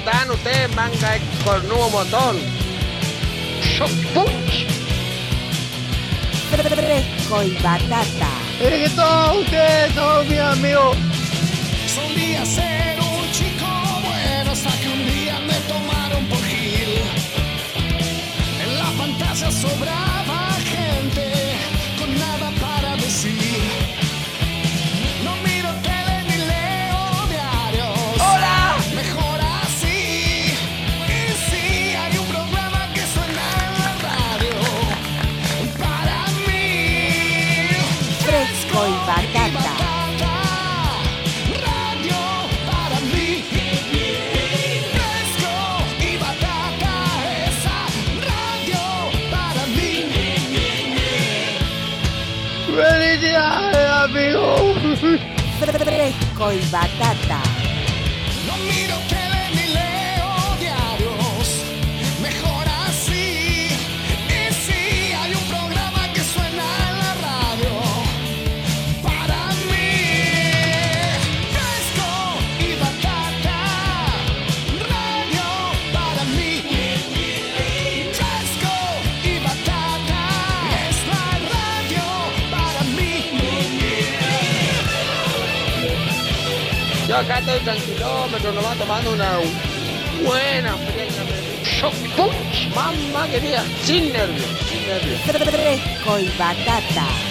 están ustedes, manga cornudo botón? Fresco y batata. Es que todos ustedes son mis amigos. Solía ser un chico bueno hasta que un día me tomaron por Gil. En la pantalla sobraba Fresco acá estoy tranquilómetro, nomás tomando una buena fría. Mamá querida, sin nervios, sin nervios. Fresco y batata.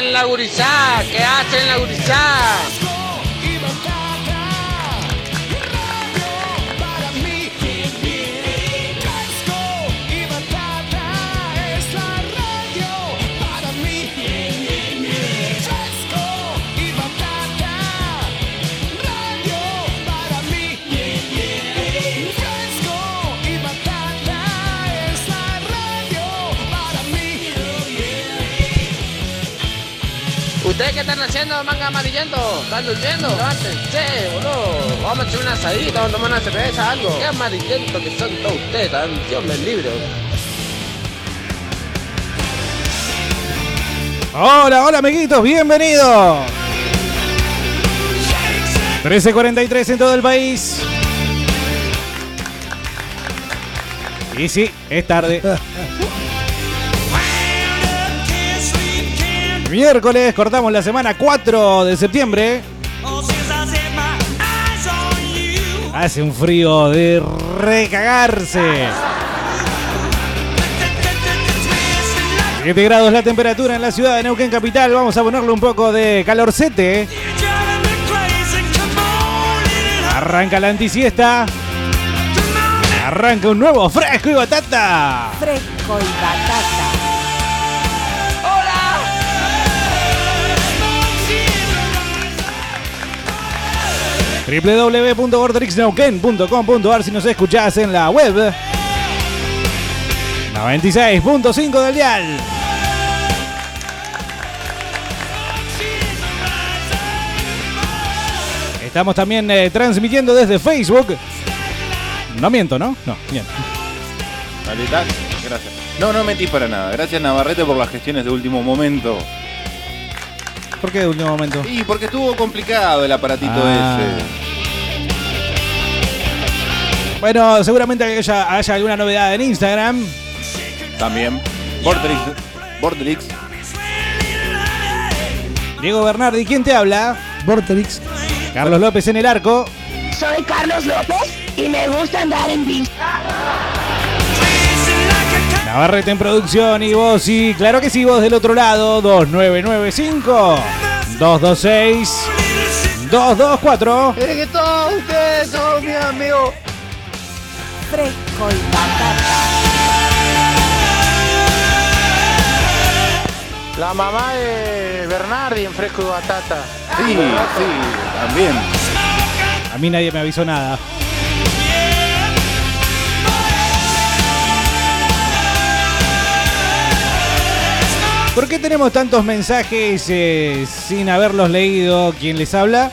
Hacen la gurizada? ¿Qué hacen la gurizada? ¿Ustedes qué están haciendo, manga amarillento? ¿Están durmiendo? Levántense, boludo. Vamos a hacer una asadita, vamos a tomar una cerveza, algo. Qué amarillento que son todos ustedes, tan Dios me libre. Hola, hola amiguitos, bienvenidos. 13.43 en todo el país. Y sí, es tarde. Miércoles, cortamos la semana 4 de septiembre. Hace un frío de recagarse. 7 grados la temperatura en la ciudad de Neuquén Capital. Vamos a ponerle un poco de calorcete. Arranca la antisiesta. Arranca un nuevo fresco y batata. Fresco y batata. www.vortexneuquén.com.ar si nos escuchás en la web. 96.5 del dial. Estamos también eh, transmitiendo desde Facebook. No miento, ¿no? No, bien. Gracias. No, no mentí para nada. Gracias Navarrete por las gestiones de último momento. ¿Por qué de último momento? Y porque estuvo complicado el aparatito Ah. ese. Bueno, seguramente haya, haya alguna novedad en Instagram. También. Vortrix. Vortrix. Diego Bernardi, ¿quién te habla? Vorterix. Carlos López en el arco. Soy Carlos López y me gusta andar en bici. Navarrete en producción y vos, sí, claro que sí, vos del otro lado, 2995 226 224. Es que todos ustedes son mis amigos fresco y batata. La mamá de Bernardi en fresco y batata. Sí, sí, también. A mí nadie me avisó nada. ¿Por qué tenemos tantos mensajes eh, sin haberlos leído? ¿Quién les habla?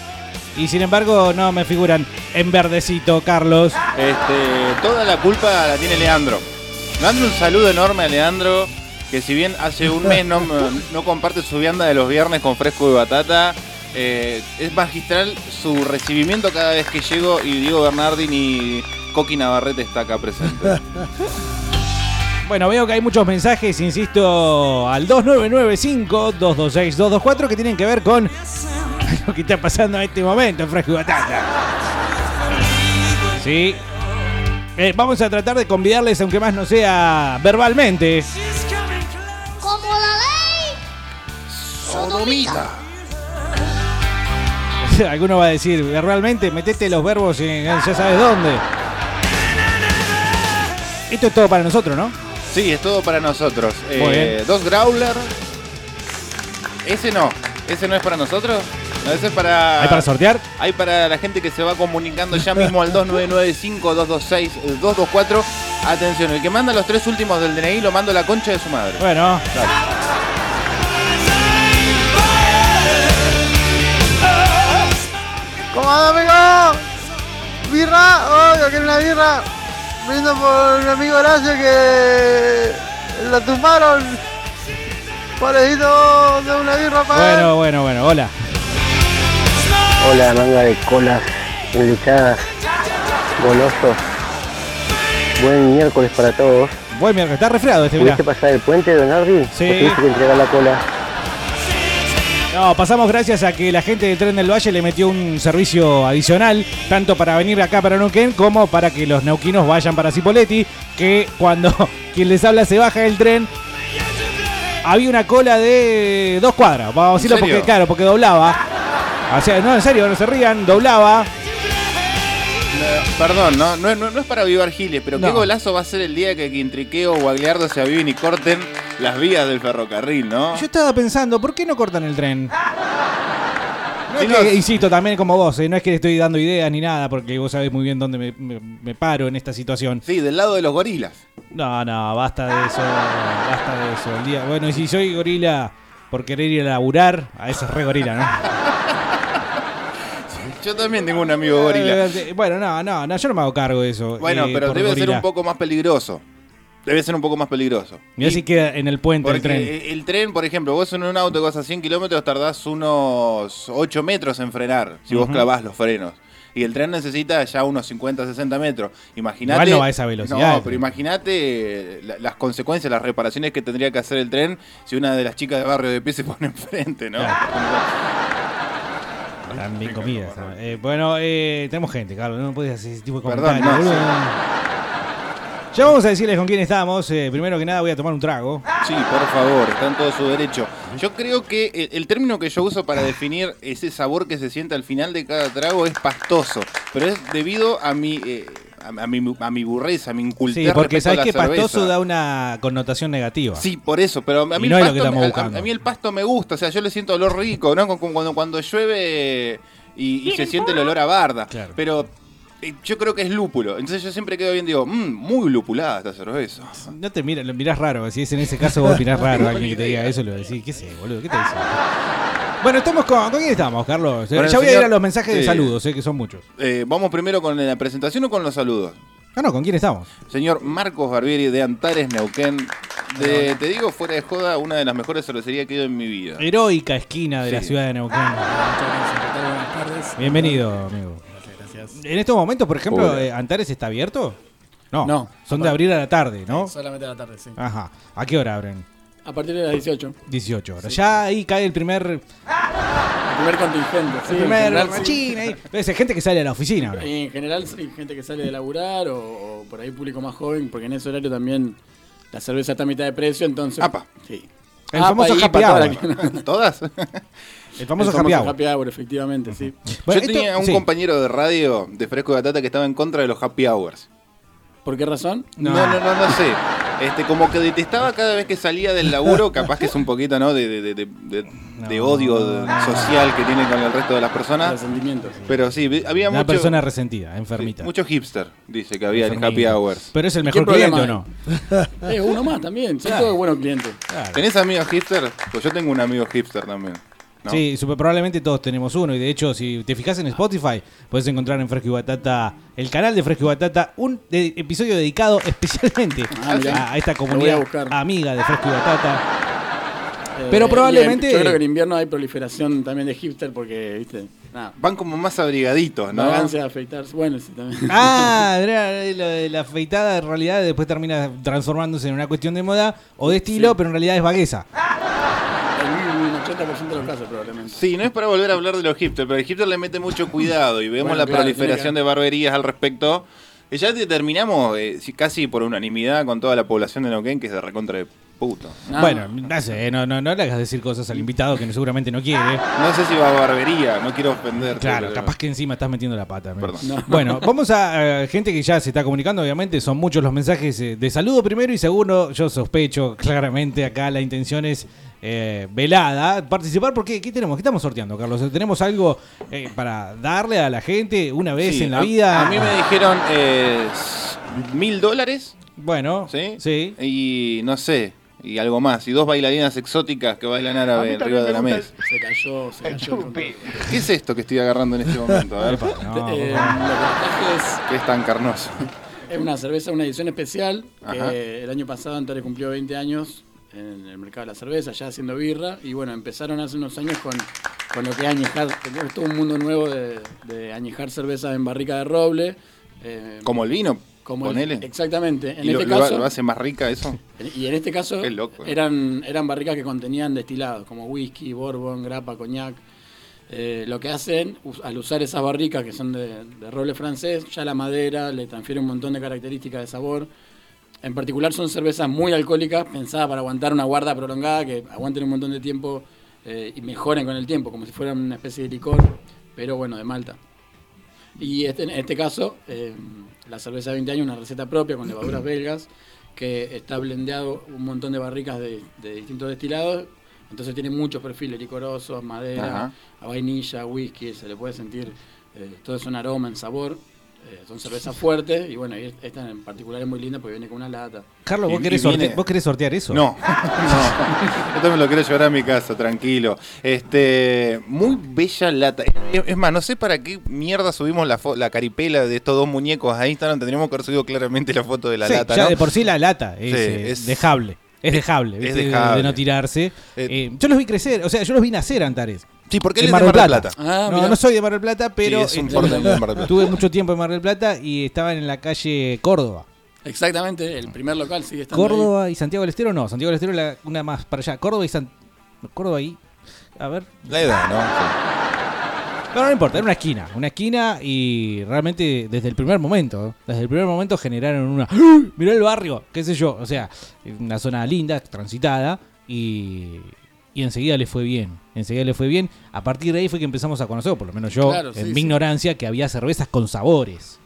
Y sin embargo no me figuran en verdecito, Carlos. Este, toda la culpa la tiene Leandro. Mando un saludo enorme a Leandro, que si bien hace un mes no, no comparte su vianda de los viernes con fresco de batata, eh, es magistral su recibimiento cada vez que llego y Diego Bernardini y Coqui Navarrete está acá presente. Bueno, veo que hay muchos mensajes, insisto, al 2995-226-224 que tienen que ver con lo que está pasando en este momento y Batata. Sí. Eh, vamos a tratar de convidarles, aunque más no sea verbalmente. Como la ley. Sodomita. Alguno va a decir, verbalmente, metete los verbos en ya sabes dónde. Esto es todo para nosotros, ¿no? Sí, es todo para nosotros. Muy Eh, bien. dos Growler. Ese no. ¿Ese no es para nosotros? No, ese es para. ¿Hay para sortear? Hay para la gente que se va comunicando ya mismo al 2995-226-224. Atención, el que manda los tres últimos del DNI lo mando a la concha de su madre. Bueno, ¿Cómo anda, amigo? ¿Birra? Oh, yo quiero una birra. Brindo por mi amigo Horacio que la tumbaron. Pobrecito de una birra para bueno, bueno, bueno, hola. Hola, manga de colas enluchadas, golosos. Buen miércoles para todos. Buen miércoles, está resfriado este. ¿Pudiste pasar el puente, Donardi? Sí. ¿O tuviste que entregar la cola? No, pasamos gracias a que la gente del Tren del Valle le metió un servicio adicional, tanto para venir acá para Neuquén como para que los neuquinos vayan para Cipoletti, que cuando quien les habla se baja del tren, había una cola de dos cuadras, vamos a decirlo claro, porque doblaba. O sea, no, en serio, no se rían, doblaba. No, perdón, no, no, es para avivar giles, pero qué golazo va a ser el día que Quintriqueo o Agliardo se aviven y corten las vías del ferrocarril, ¿no? Yo estaba pensando, ¿por qué no cortan el tren? No es Chicos. que, insisto, también como vos, eh, no es que le estoy dando ideas ni nada, porque vos sabés muy bien dónde me, me- me paro en esta situación. Sí, del lado de los gorilas. No, no, basta de eso, basta de eso. El día, bueno, y si soy gorila por querer ir a laburar, a eso es re gorila, ¿no? Yo también tengo un amigo gorila. Eh, Bueno, no, no, no, yo no me hago cargo de eso. Bueno, eh, pero debe ser un poco más peligroso. Debe ser un poco más peligroso. Y- si queda en el puente el tren. eh, el tren, por ejemplo, vos en un auto que vas a 100 kilómetros tardás unos 8 metros en frenar, si vos clavás los frenos. Y el tren necesita ya unos 50, 60 metros. Imagínate. Igual no va a esa velocidad, No, el pero imagínate eh, la- las consecuencias, las reparaciones que tendría que hacer el tren si una de las chicas de barrio de pie se pone enfrente, ¿no? Están bien comidas. ¿no? Eh, bueno, eh, tenemos gente, Carlos. No puedes hacer ese tipo de Perdón, comentarios. no, boludo. Ya vamos a decirles con quién estamos. Eh, primero que nada voy a tomar un trago. Sí, por favor, está en todo su derecho. Yo creo que el, el término que yo uso para definir ese sabor que se siente al final de cada trago es pastoso, pero es debido a mi eh, a, a mi a mi burreza, a mi incultez Sí, porque sabes que cerveza. pastoso da una connotación negativa. Sí, por eso, pero a mí, no el es lo que pasto a- buscando. a, mí el pasto me gusta, o sea, yo le siento olor rico, ¿no? Como Cuando, cuando llueve y, y se siente el olor a barda. Claro. Pero eh, yo creo que es lúpulo. Entonces yo siempre quedo bien, digo, mmm, muy lupulada esta cerveza. No te miras, lo mirás raro. Si es en ese caso vos mirás raro a alguien que te diga eso, lo decís. ¿Qué sé, boludo? ¿Qué te dice? Bueno, estamos con. ¿Con quién estamos, Carlos? Con el ya voy a ir a los mensajes de saludos, sé que son muchos. Eh, ¿Vamos primero con la presentación o con los saludos? Ah, no, ¿con quién estamos? Señor Marcos Barbieri de Antares, Neuquén. De, te digo, fuera de joda, una de las mejores cervecerías que he ido en mi vida. Heroica esquina de la ciudad de Neuquén. Buenas tardes. Bienvenido, amigo. Gracias, gracias. En estos momentos, por ejemplo, eh, ¿Antares está abierto? No. No. Son de abrir a la tarde, ¿no? Solamente a la tarde, sí. Ajá. ¿A qué hora abren? A partir de las 18. 18 horas. Ya ahí cae el primer. El primer contingente, sí. el primer general, sí. machín ahí. Ser gente que sale a la oficina ahora. En general, sí, gente que sale de laburar o, o por ahí público más joven, porque en ese horario también la cerveza está a mitad de precio, entonces. Apa. Sí. El Apa, famoso happy hour. ¿Todas? El famoso el happy hour. happy hour, efectivamente, sí. Bueno, Yo esto- tenía un sí. compañero de radio de Fresco de Batata que estaba en contra de los happy hours. ¿Por qué razón? No, no, no, no, sé. Este, como que detestaba cada vez que salía del laburo, capaz que es un poquito, ¿no? De, de, de, de- de- de odio social que tiene con el resto de las personas. Resentimientos. Pero sí, había Una mucho, persona resentida, enfermita. mucho hipster, dice que había en Enfermita. Happy Hours. Pero es el ¿Qué mejor cliente problema o no. Eh, uno más también, son todos buenos clientes. ¿Tenés amigos hipster? Pues yo tengo un amigo hipster también. ¿No? Sí, super probablemente todos tenemos uno. Y de hecho, si te fijas en Spotify, puedes encontrar en Fresco y Batata, el canal de Fresco y Batata, un de- episodio dedicado especialmente Ah, a, a esta a comunidad amiga de Fresco y Batata. Eh, Pero y en- probablemente- yo creo que en invierno hay proliferación también de hipster porque, viste. Van como más abrigaditos, ¿no? Vagancia de afeitarse. Bueno, sí, también. Ah, lo de la afeitada en realidad después termina transformándose en una cuestión de moda o de estilo, pero en realidad es vagueza. En un 80% de los casos, probablemente. Sí, no es para volver a hablar de los hipsters, pero el hipster le mete mucho cuidado y vemos Bueno, la claro, proliferación de barberías al respecto. Que ya determinamos eh, si casi por unanimidad con toda la población de Neuquén que es de recontra de puto. Ah, Bueno, no sé, no, no, no le hagas decir cosas al invitado que no- seguramente no quiere. No sé si va a barbería, no quiero ofender. Claro, capaz que encima estás metiendo la pata. Perdón. No. Bueno, vamos a eh, gente que ya se está comunicando, obviamente, son muchos los mensajes eh, de saludo primero y segundo, yo sospecho claramente acá la intención es eh, velada, participar porque ¿qué tenemos? ¿Qué estamos sorteando, Carlos? ¿Tenemos algo eh, para darle a la gente una vez Sí, en la a- vida? A mí me dijeron eh, mil dólares, Bueno, ¿sí? sí. Y no sé, y algo más. Y dos bailarinas exóticas que bailan árabe arriba de la mesa. Se cayó, se cayó. ¿Qué es esto que estoy agarrando en este momento? A ver, no, Eh, lo que es es tan carnoso. Es una cerveza, una edición especial. El año pasado Antares cumplió 20 años en el mercado de la cerveza, ya haciendo birra. Y bueno, empezaron hace unos años con, con lo que es añejar. Todo un mundo nuevo de, de añejar cerveza en barrica de roble. eh, Como el vino, como el- ponele. exactamente. En ¿Y este lo- caso, lo hace más rica eso? y en este caso loco, ¿eh? eran, eran barricas que contenían destilados, como whisky, bourbon, grapa, coñac. Eh, lo que hacen, al usar esas barricas que son de, de roble francés, ya la madera le transfiere un montón de características de sabor. En particular son cervezas muy alcohólicas, pensadas para aguantar una guarda prolongada, que aguanten un montón de tiempo eh, y mejoren con el tiempo, como si fueran una especie de licor, pero bueno, de Malta. Y este, en este caso, eh, la cerveza de 20 años, una receta propia con levaduras belgas, que está blendeado un montón de barricas de, de distintos destilados. Entonces tiene muchos perfiles, licorosos, madera, Ajá. a vainilla, whisky, se le puede sentir eh, todo eso en aroma, en sabor. Eh, son cervezas fuertes y bueno, y esta en particular es muy linda porque viene con una lata. Carlos, ¿vos y- querés, y viene- sorte- ¿vos querés sortear eso? No, no. Esto me lo quiero llevar a mi casa, tranquilo. Este, muy bella lata. Es más, no sé para qué mierda subimos la, fo- la caripela de estos dos muñecos a Instagram. Tendríamos que haber subido claramente la foto de la Sí, lata, ya ¿no? de por sí la lata es, Sí, eh, es- dejable. Es dejable, es dejable. De, no tirarse. Eh, Eh, yo los vi crecer, o sea, yo los vi nacer Antares. Sí, porque él es Mar de del Mar del Plata. Plata. Ah, no, mirá. no soy de Mar del Plata, pero es un porteño de Mar del Plata. tuve mucho tiempo en Mar del Plata y estaban en la calle Córdoba. Exactamente, el primer local sigue estando ahí. Córdoba y Santiago del Estero no, Santiago del Estero la- una más para allá. Córdoba y San... Córdoba ahí. A ver. La edad, ¿no? Pero no importa, era una esquina, una esquina y realmente desde el primer momento, ¿eh? desde el primer momento generaron una... ¡Ah! Mirá el barrio, qué sé yo, o sea, una zona linda, transitada y, y enseguida le fue bien, enseguida le fue bien. A partir de ahí fue que empezamos a conocer, o por lo menos yo, Claro, en sí, mi sí. ignorancia, que había cervezas con sabores.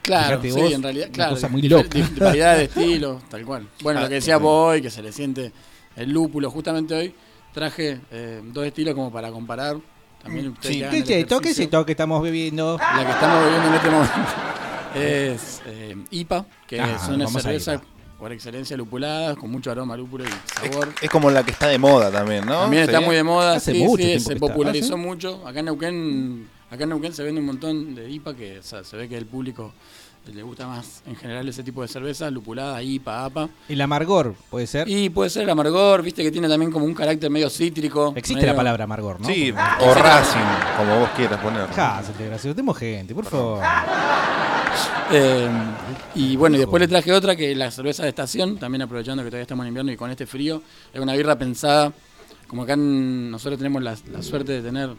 Claro, Fíjate sí, vos, en realidad, una claro. cosa muy loca. dif- Variedad de estilos, tal cual. Bueno, Ah, lo que decía ok. Boy, que se le siente el lúpulo, justamente hoy traje eh, dos estilos como para comparar. También ustedes Sí. que hagan ¿Qué el es esto? ¿Qué es ejercicio. esto que estamos bebiendo? La que estamos bebiendo en este momento es eh, IPA, que Ah, son las vamos a cervezas IPA. Por excelencia lupuladas, con mucho aroma lúpulo y sabor. Es como la que está de moda también, ¿no? También está muy de moda, Hace sí, mucho sí, se popularizó ¿Ah, sí? mucho. Acá en Neuquén, acá en Neuquén se vende un montón de IPA que o sea, se ve que el público le gusta más en general ese tipo de cerveza, lupulada, IPA, APA. El amargor, puede ser. Y puede ser el amargor, viste que tiene también como un carácter medio cítrico. Existe medio- la palabra amargor, ¿no? Sí, o Racing, como vos quieras poner. Jásate, gracioso. Tenemos gente, por favor. Eh, y bueno, y después le traje otra que es la cerveza de estación, también aprovechando que todavía estamos en invierno y con este frío, es una birra pensada, como acá en- nosotros tenemos la, la suerte de tener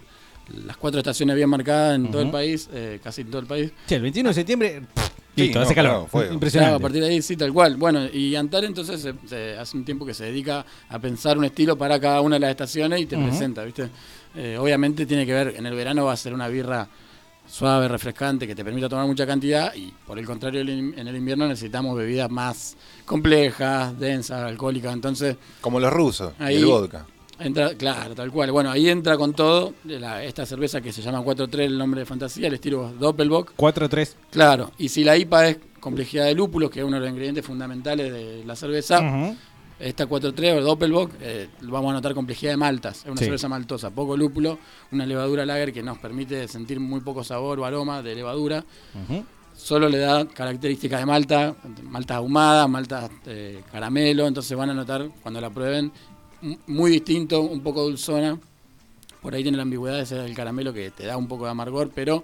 las cuatro estaciones bien marcadas en todo el país, eh, casi en todo el país. Che, el 21 de septiembre, pff, Sí, listo, no, hace calor. claro, Impresionante. a partir de ahí sí, tal cual. Bueno, y Antar entonces se- se- hace un tiempo que se dedica a pensar un estilo para cada una de las estaciones y te presenta, ¿viste? Eh, obviamente tiene que ver, en el verano va a ser una birra suave, refrescante, que te permita tomar mucha cantidad y por el contrario en el invierno necesitamos bebidas más complejas, densas, alcohólicas, entonces Como los rusos, Ahí- el vodka. entra, claro, tal cual. Bueno, ahí entra con todo la- esta cerveza que se llama 4-3, el nombre de fantasía, el estilo Doppelbock. 4-3. Claro, y si la IPA es complejidad de lúpulos, que es uno de los ingredientes fundamentales de la cerveza. Esta 4-3 o Doppelbock, eh, vamos a notar complejidad de maltas. Es una Sí. cerveza maltosa, poco lúpulo, una levadura lager que nos permite sentir muy poco sabor o aroma de levadura. Solo le da características de malta, maltas ahumadas, maltas eh, caramelo, entonces van a notar cuando la prueben muy distinto, un poco dulzona. Por ahí tiene la ambigüedad ese del caramelo que te da un poco de amargor, pero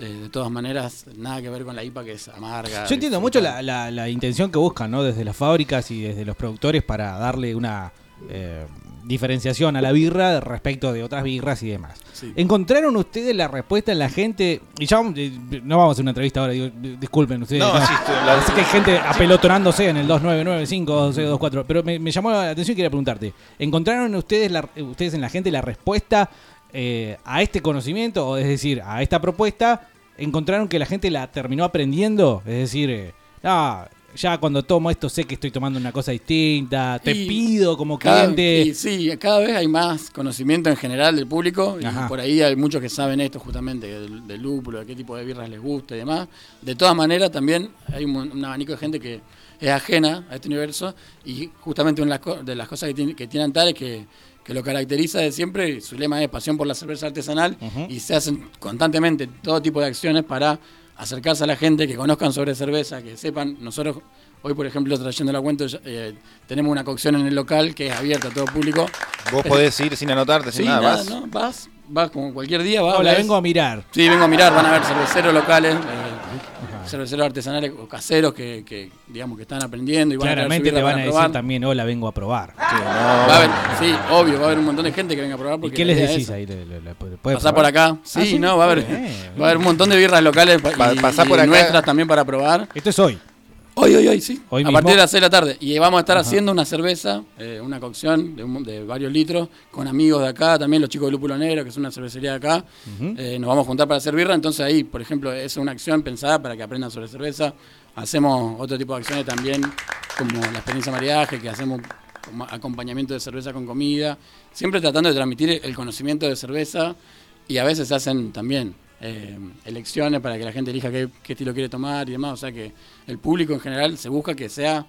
eh, de todas maneras nada que ver con la IPA que es amarga. Yo entiendo mucho la, la- la intención que buscan, ¿no? Desde las fábricas y desde los productores para darle una eh, diferenciación a la birra respecto de otras birras y demás. Sí. ¿Encontraron ustedes la respuesta en la gente? Y ya eh, no vamos a hacer una entrevista ahora, digo, disculpen ustedes. No, ¿no? sí, la- Así que hay gente apelotonándose en el 2995-2624. Pero me, me llamó la atención y quería preguntarte. ¿Encontraron ustedes, la- ustedes en la gente la respuesta eh, a este conocimiento? O es decir, a esta propuesta, ¿encontraron que la gente la terminó aprendiendo? Es decir, eh, ah, ya cuando tomo esto sé que estoy tomando una cosa distinta, te Y pido como cliente. y sí, cada vez hay más conocimiento en general del público Ajá. y por ahí hay muchos que saben esto justamente del, del lúpulo, de qué tipo de birras les gusta y demás. De todas maneras también hay un, un abanico de gente que es ajena a este universo y justamente una de las, co- de las cosas que tiene, que tiene Antares que, que lo caracteriza de siempre, su lema es pasión por la cerveza artesanal y se hacen constantemente todo tipo de acciones para acercarse a la gente, que conozcan sobre cerveza, que sepan, nosotros hoy por ejemplo trayendo la cuenta eh, tenemos una cocción en el local que es abierta a todo público. Vos Eh, podés ir sin anotarte, Sí, sin nada, nada, vas. ¿no? Vas, vas como cualquier día, vas. Hola, ves. vengo a mirar. Sí, vengo a mirar, van a ver cerveceros locales, eh, cerveceros artesanales o caseros que, que, digamos que están aprendiendo y van Claramente a te traer su birra van a decir también, hola, vengo a probar. Va a haber, sí, obvio, va a haber un montón de gente que venga a probar ¿Y porque qué la les decís ahí? ¿Le- por acá, sí, Ah, sí, no, va a haber, bien. va a haber un montón de birras locales pa- y, pasá y por acá. nuestras también para probar. Esto es hoy. Hoy, hoy, hoy, sí. Hoy a mismo. partir de las 6 de la tarde. Y vamos a estar Ajá. haciendo una cerveza, eh, una cocción de, un- de varios litros, con amigos de acá, también los chicos de Lúpulo Negro, que es una cervecería de acá. Eh, nos vamos a juntar para hacer birra. Entonces ahí, por ejemplo, es una acción pensada para que aprendan sobre cerveza. Hacemos otro tipo de acciones también, como la experiencia maridaje, que hacemos acompañamiento de cerveza con comida. Siempre tratando de transmitir el conocimiento de cerveza y a veces se hacen también eh, elecciones para que la gente elija qué, qué estilo quiere tomar y demás. O sea que el público en general se busca que sea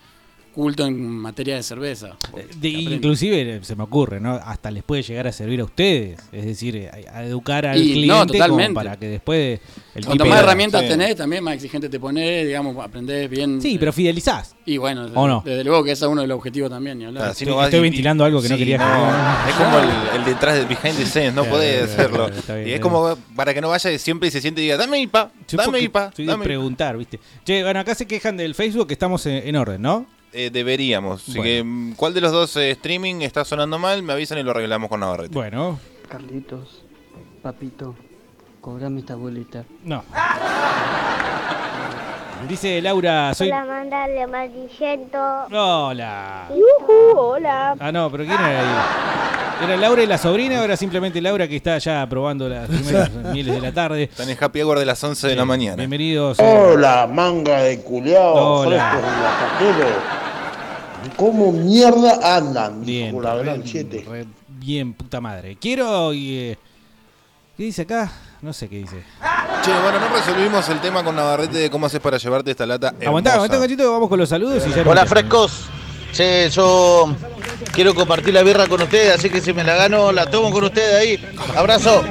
culto en materia de cerveza. De- Que aprenda. inclusive eh, se me ocurre, ¿no? Hasta les puede llegar a servir a ustedes. Es decir, eh, a, a educar al Y, no, cliente como totalmente. para que después el Cuanto más herramientas sí. tenés, también más exigente te pones, digamos, aprendés bien. Sí, eh, pero fidelizás. Y bueno, ¿O no? desde luego que ese es uno de los objetivos también. Ni hablar. Así Estoy- y- ventilando algo que no quería que- Es como el, el detrás del behind the scenes, no Eh, podés eh, hacerlo. eh, bien, y es como para que no vaya siempre y se siente y diga, dame IPA, dame IPA, soy de dame IPA". preguntar, ¿viste? Che, bueno, acá se quejan del Facebook que estamos en, en orden, ¿no? Eh, deberíamos. Así Bueno. que, mm, ¿cuál de los dos eh, streaming está sonando mal? Me avisan y lo arreglamos con Navarrete. Bueno, Carlitos, papito, cobrame esta boleta. no. Dice Laura, soy... Hola, mandale amarillento. Hola. Yujú, hola. Ah, no, pero ¿quién era ahí? ¿Era Laura y la sobrina o era simplemente Laura que está ya probando las primeras mieles de la tarde? Están en Happy Hour de las 11 de la mañana. Bienvenidos. Hola, manga de culiao, Hola. frescos y bajateros. ¿Cómo mierda andan? Bien, Hijo la gran re- siete. re bien, puta madre. Quiero... y, eh, ¿Qué dice acá? No sé qué dice. Che, bueno, no resolvimos el tema con Navarrete de cómo haces para llevarte esta lata. Aguantá, aguantá un cachito que vamos con los saludos y ya Hola frescos. Che, yo quiero compartir la birra con ustedes, así que si me la gano, la tomo con ustedes ahí. Abrazo.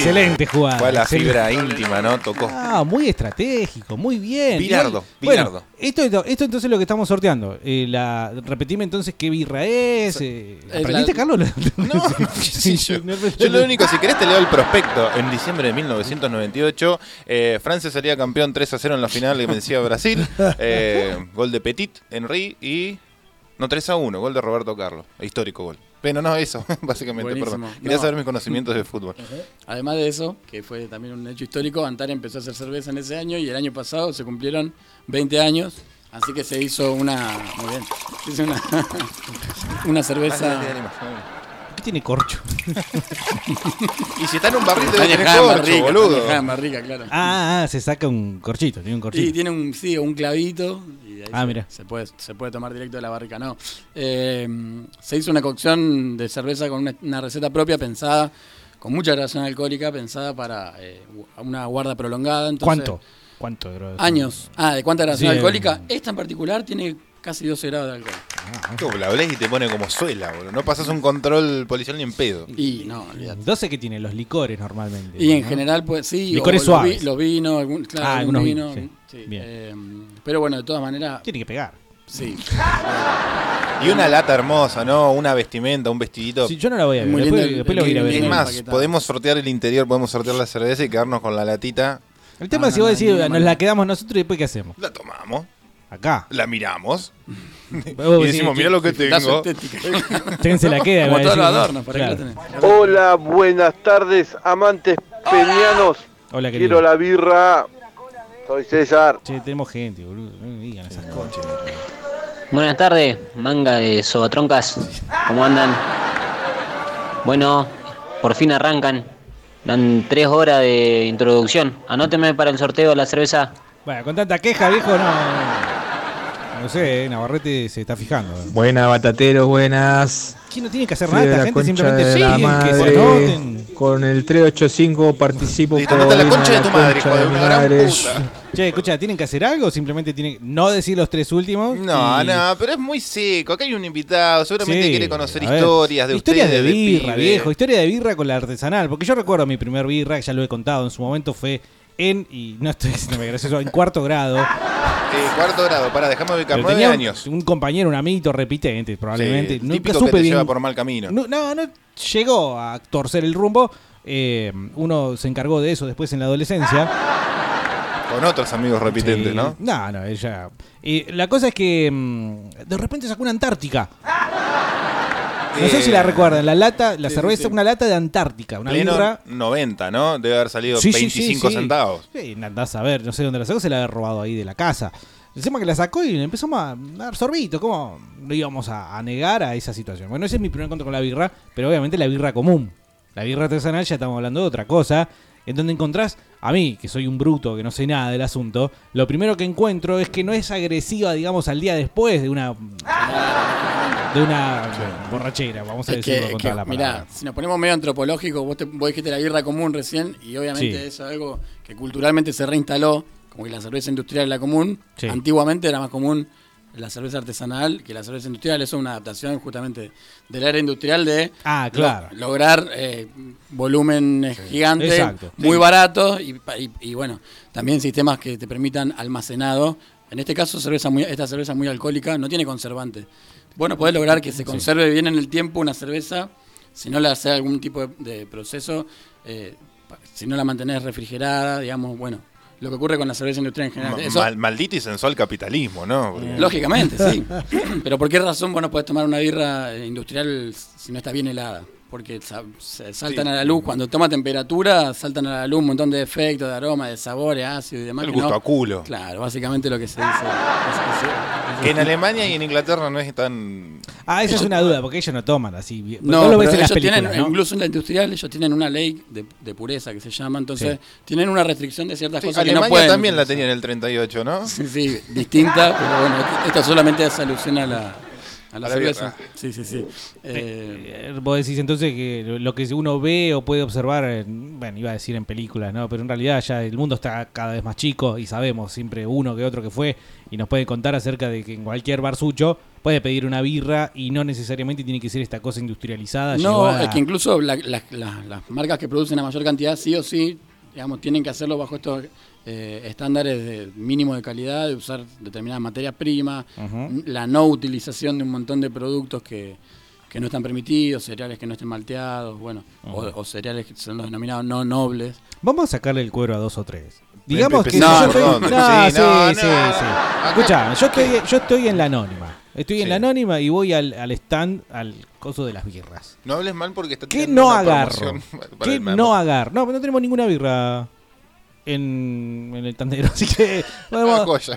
Excelente jugada. Fue a la excelente. fibra íntima, ¿no? Tocó. Ah, muy estratégico, muy bien. Bilardo, bilardo. Bueno, esto, esto entonces es lo que estamos sorteando. Eh, la, repetime entonces qué birra es. eh, es ¿Aprendiste, la- Carlos? No, sí, yo, yo lo único, si querés te leo el prospecto. En diciembre de 1998, eh, Francia salía campeón 3 a 0 en la final que vencía a Brasil. Eh, gol de Petit, Henry y... No, 3 a 1, gol de Roberto Carlos. Histórico gol. Pero no, eso, básicamente, Buenísimo. perdón. Quería No. saber mis conocimientos de fútbol. Además de eso, que fue también un hecho histórico, Antares empezó a hacer cerveza en ese año y el año pasado se cumplieron 20 años, así que se hizo una, muy bien, se hizo una, una cerveza, ¿Qué tiene corcho? Y si está en un barril debe tener corcho, barrica, boludo. en claro. Ah, ah, se saca un corchito, tiene un corchito. Sí, tiene un, sí, un clavito. Y de ahí Ah, se, mira. Se puede, se puede tomar directo de la barrica, no. Eh, se hizo una cocción de cerveza con una, una receta propia pensada, con mucha graduación alcohólica, pensada para eh, una guarda prolongada. Entonces, ¿Cuánto? ¿Cuánto de graduación? Años. Ah, ¿de cuánta graduación Sí, alcohólica? eh. Esta en particular tiene casi 12 grados de alcohol. Tú la hablés y te pone como suela, boludo. No pasas un control policial ni en pedo. Y no, olvídate. 12 que tiene los licores normalmente. Y en general, pues sí. Licores o los vi- suaves. Los vinos, algún, claro, Ah, algunos vino, vinos, sí. sí. Bien. Eh, pero bueno, de todas maneras. Tiene que pegar. Sí. Y una lata hermosa, ¿no? Una vestimenta, un vestidito. Sí, yo no la voy a ver. Muy Después, lindo el- después lo voy a ir a ver. Es más, podemos sortear el interior, podemos sortear la cerveza y quedarnos con la latita. El tema Ah, es si no, vos no, decís, nos la quedamos nosotros y después ¿qué hacemos? La tomamos, Acá. la miramos y decimos, mira lo que tengo. estética. ¿Quién se la queda? Como. Hola, buenas tardes, amantes peñanos. Hola, querido. Quiero la birra. Soy César. Che, tenemos gente, boludo. No me digan esas cosas. Buenas tardes, manga de sobatroncas. ¿Cómo andan? Bueno, por fin arrancan. Dan tres horas de introducción. Anóteme para el sorteo de la cerveza. Bueno, con tanta queja, viejo, no. No sé, eh, Navarrete se está fijando. eh. Buenas, batateros, buenas. Aquí no tiene que hacer nada, esta la gente simplemente que se anoten. Con el 385 participo por la concha de tu madre. Che, escucha, ¿tienen que hacer algo? Simplemente tienen no decir los tres últimos. No, y- no, pero es muy seco. Acá hay un invitado, seguramente Sí, quiere conocer a ver. historias de Historias ustedes. de birra, viejo. Historia de birra con la artesanal. Porque yo recuerdo mi primer birra, que ya lo he contado en su momento, fue en, y no estoy diciéndome gracioso, en cuarto grado. Eh, cuarto grado, para, déjame ubicar, Pero nueve un- años. Un, compañero, un amiguito repitente, probablemente. Sí, Nunca típico supe que te bien. lleva por mal camino. No, no, no llegó a torcer el rumbo. Eh, uno se encargó de eso después en la adolescencia. Con otros amigos repitentes, Sí. ¿no? No, no, ella. Y la cosa es que mm, de repente sacó una Antártica. No sé Eh, si la recuerdan, la lata, la sí, cerveza, sí, sí. una lata de Antártica, una Pleno birra. 90, ¿no? Debe haber salido Sí, sí, 25 sí, sí. centavos. Sí, andás a ver, no sé dónde la sacó, se la había robado ahí de la casa. Encima que la sacó y empezamos a dar sorbito, ¿cómo no íbamos a, a negar a esa situación? Bueno, ese es mi primer encuentro con la birra, pero obviamente la birra común. La birra artesanal ya estamos hablando de otra cosa, en donde encontrás, a mí, que soy un bruto, que no sé nada del asunto, lo primero que encuentro es que no es agresiva, digamos, al día después de una... De una borrachera, vamos a Es decirlo que, con que, toda la palabra. mirá, si nos ponemos medio antropológico, vos, te, vos dijiste la birra común recién, y obviamente Sí. es algo que culturalmente se reinstaló, como que la cerveza industrial es la común. Sí. Antiguamente era más común la cerveza artesanal que la cerveza industrial. Eso es una adaptación justamente del era industrial de Ah, claro. lo- lograr eh, volúmenes gigantes, Exacto. muy Sí. baratos, y, pa- y- y bueno, también sistemas que te permitan almacenado. En este caso, cerveza muy, esta cerveza muy alcohólica no tiene conservante. Bueno, podés lograr que se conserve bien en el tiempo una cerveza, si no le haces algún tipo de, de proceso, eh, si no la mantenés refrigerada, digamos, bueno, lo que ocurre con la cerveza industrial en general. Eso- mal- maldito y sensual capitalismo, ¿no? Porque- Lógicamente, sí. Pero ¿por qué razón vos no podés tomar una birra industrial si no está bien helada? Porque sa- se saltan a la luz, cuando toma temperatura, saltan a la luz un montón de efectos, de aroma, de sabores, ácido y demás. El que no- gusto a culo. Claro, básicamente lo que se dice. es- Que en Alemania y en Inglaterra no es tan. Ah, esa es una duda, porque ellos no toman así. No, lo ves pero en las ellos tienen, incluso en la industrial, ellos tienen una ley de, de pureza que se llama, entonces Sí. tienen una restricción de ciertas Sí, cosas que Alemania no pueden. también la tenía en el 38, ¿no? Sí, sí, distinta, pero bueno, esto solamente hace alusión a la, a la A la cerveza. birra. Sí, sí, sí. Eh, Eh, Vos decís entonces que lo que uno ve o puede observar, en- bueno, iba a decir en películas, ¿no? Pero en realidad ya el mundo está cada vez más chico y sabemos siempre uno que otro que fue y nos puede contar acerca de que en cualquier bar sucho puede pedir una birra y no necesariamente tiene que ser esta cosa industrializada. no, llevada- es que incluso la- la- la- las marcas que producen a mayor cantidad, sí o sí, digamos, tienen que hacerlo bajo estos eh, estándares de mínimo de calidad, de usar determinadas materias primas, la no utilización de un montón de productos que, que no están permitidos, cereales que no estén malteados, bueno, o, cereales que son los denominados no nobles. Vamos a sacarle el cuero a dos o tres. Digamos que No, yo estoy... no, sí, sí, no, sí, no. sí. Escucha, yo estoy, yo estoy en la anónima. Estoy en la anónima y voy al, al stand, al coso de las birras. No hables mal porque está ¿Qué no agarro? ¿Qué no agarro? No, pero no tenemos ninguna birra en, en el tandero, así que...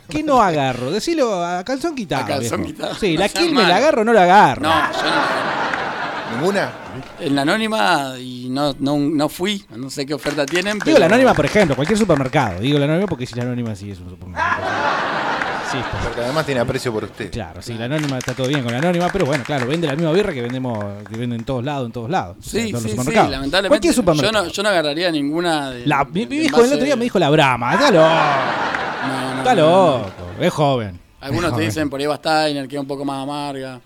¿Qué no agarro? Decilo a calzón quitado. A calzón viejo. quitado. Sí, la No seas kill me la agarro o no la agarro. No, yo no la. ¿Ninguna? En la anónima y no, no, no fui, no sé qué oferta tienen. Digo la anónima, por ejemplo, cualquier supermercado. Digo la anónima porque si la anónima sí es un supermercado. Sí. Porque además tiene aprecio por usted. Claro, sí, la anónima está todo bien con la anónima, pero bueno, claro, vende la misma birra que vendemos, que venden en todos lados, en todos lados. O sea, Sí, sí, sí, lamentablemente. Yo supermercado. no, yo no agarraría ninguna de. La- mi, hijo el envase- otro día me dijo la Brahma. Está loco. No, no, Está no, no. loco. Es joven. Algunos Es te joven. dicen por ahí va Steiner, que es un poco más amarga.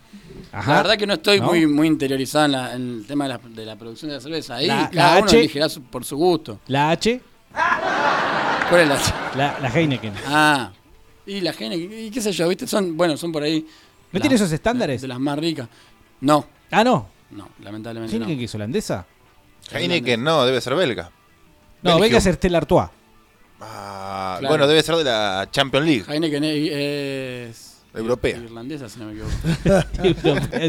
Ajá. La verdad que no estoy ¿No? Muy, muy interiorizado en, la- en el tema de la, de la producción de la cerveza. Ahí La- cada la uno H- elegirá su- por su gusto. La H, ¿Cuál es la H? la, la Heineken. Ah, y la Heineken, y qué sé yo, ¿viste? Son, bueno, son por ahí. ¿No las- tiene esos estándares? De las más ricas. No, Ah, no. no, lamentablemente ¿Heineken no. que es holandesa? Heineken no, debe ser belga. No, Belgium. venga a ser Stella Artois. Ah, Claro. Bueno, debe ser de la Champions League. Heineken es, es Europea. irlandesa, si no me equivoco.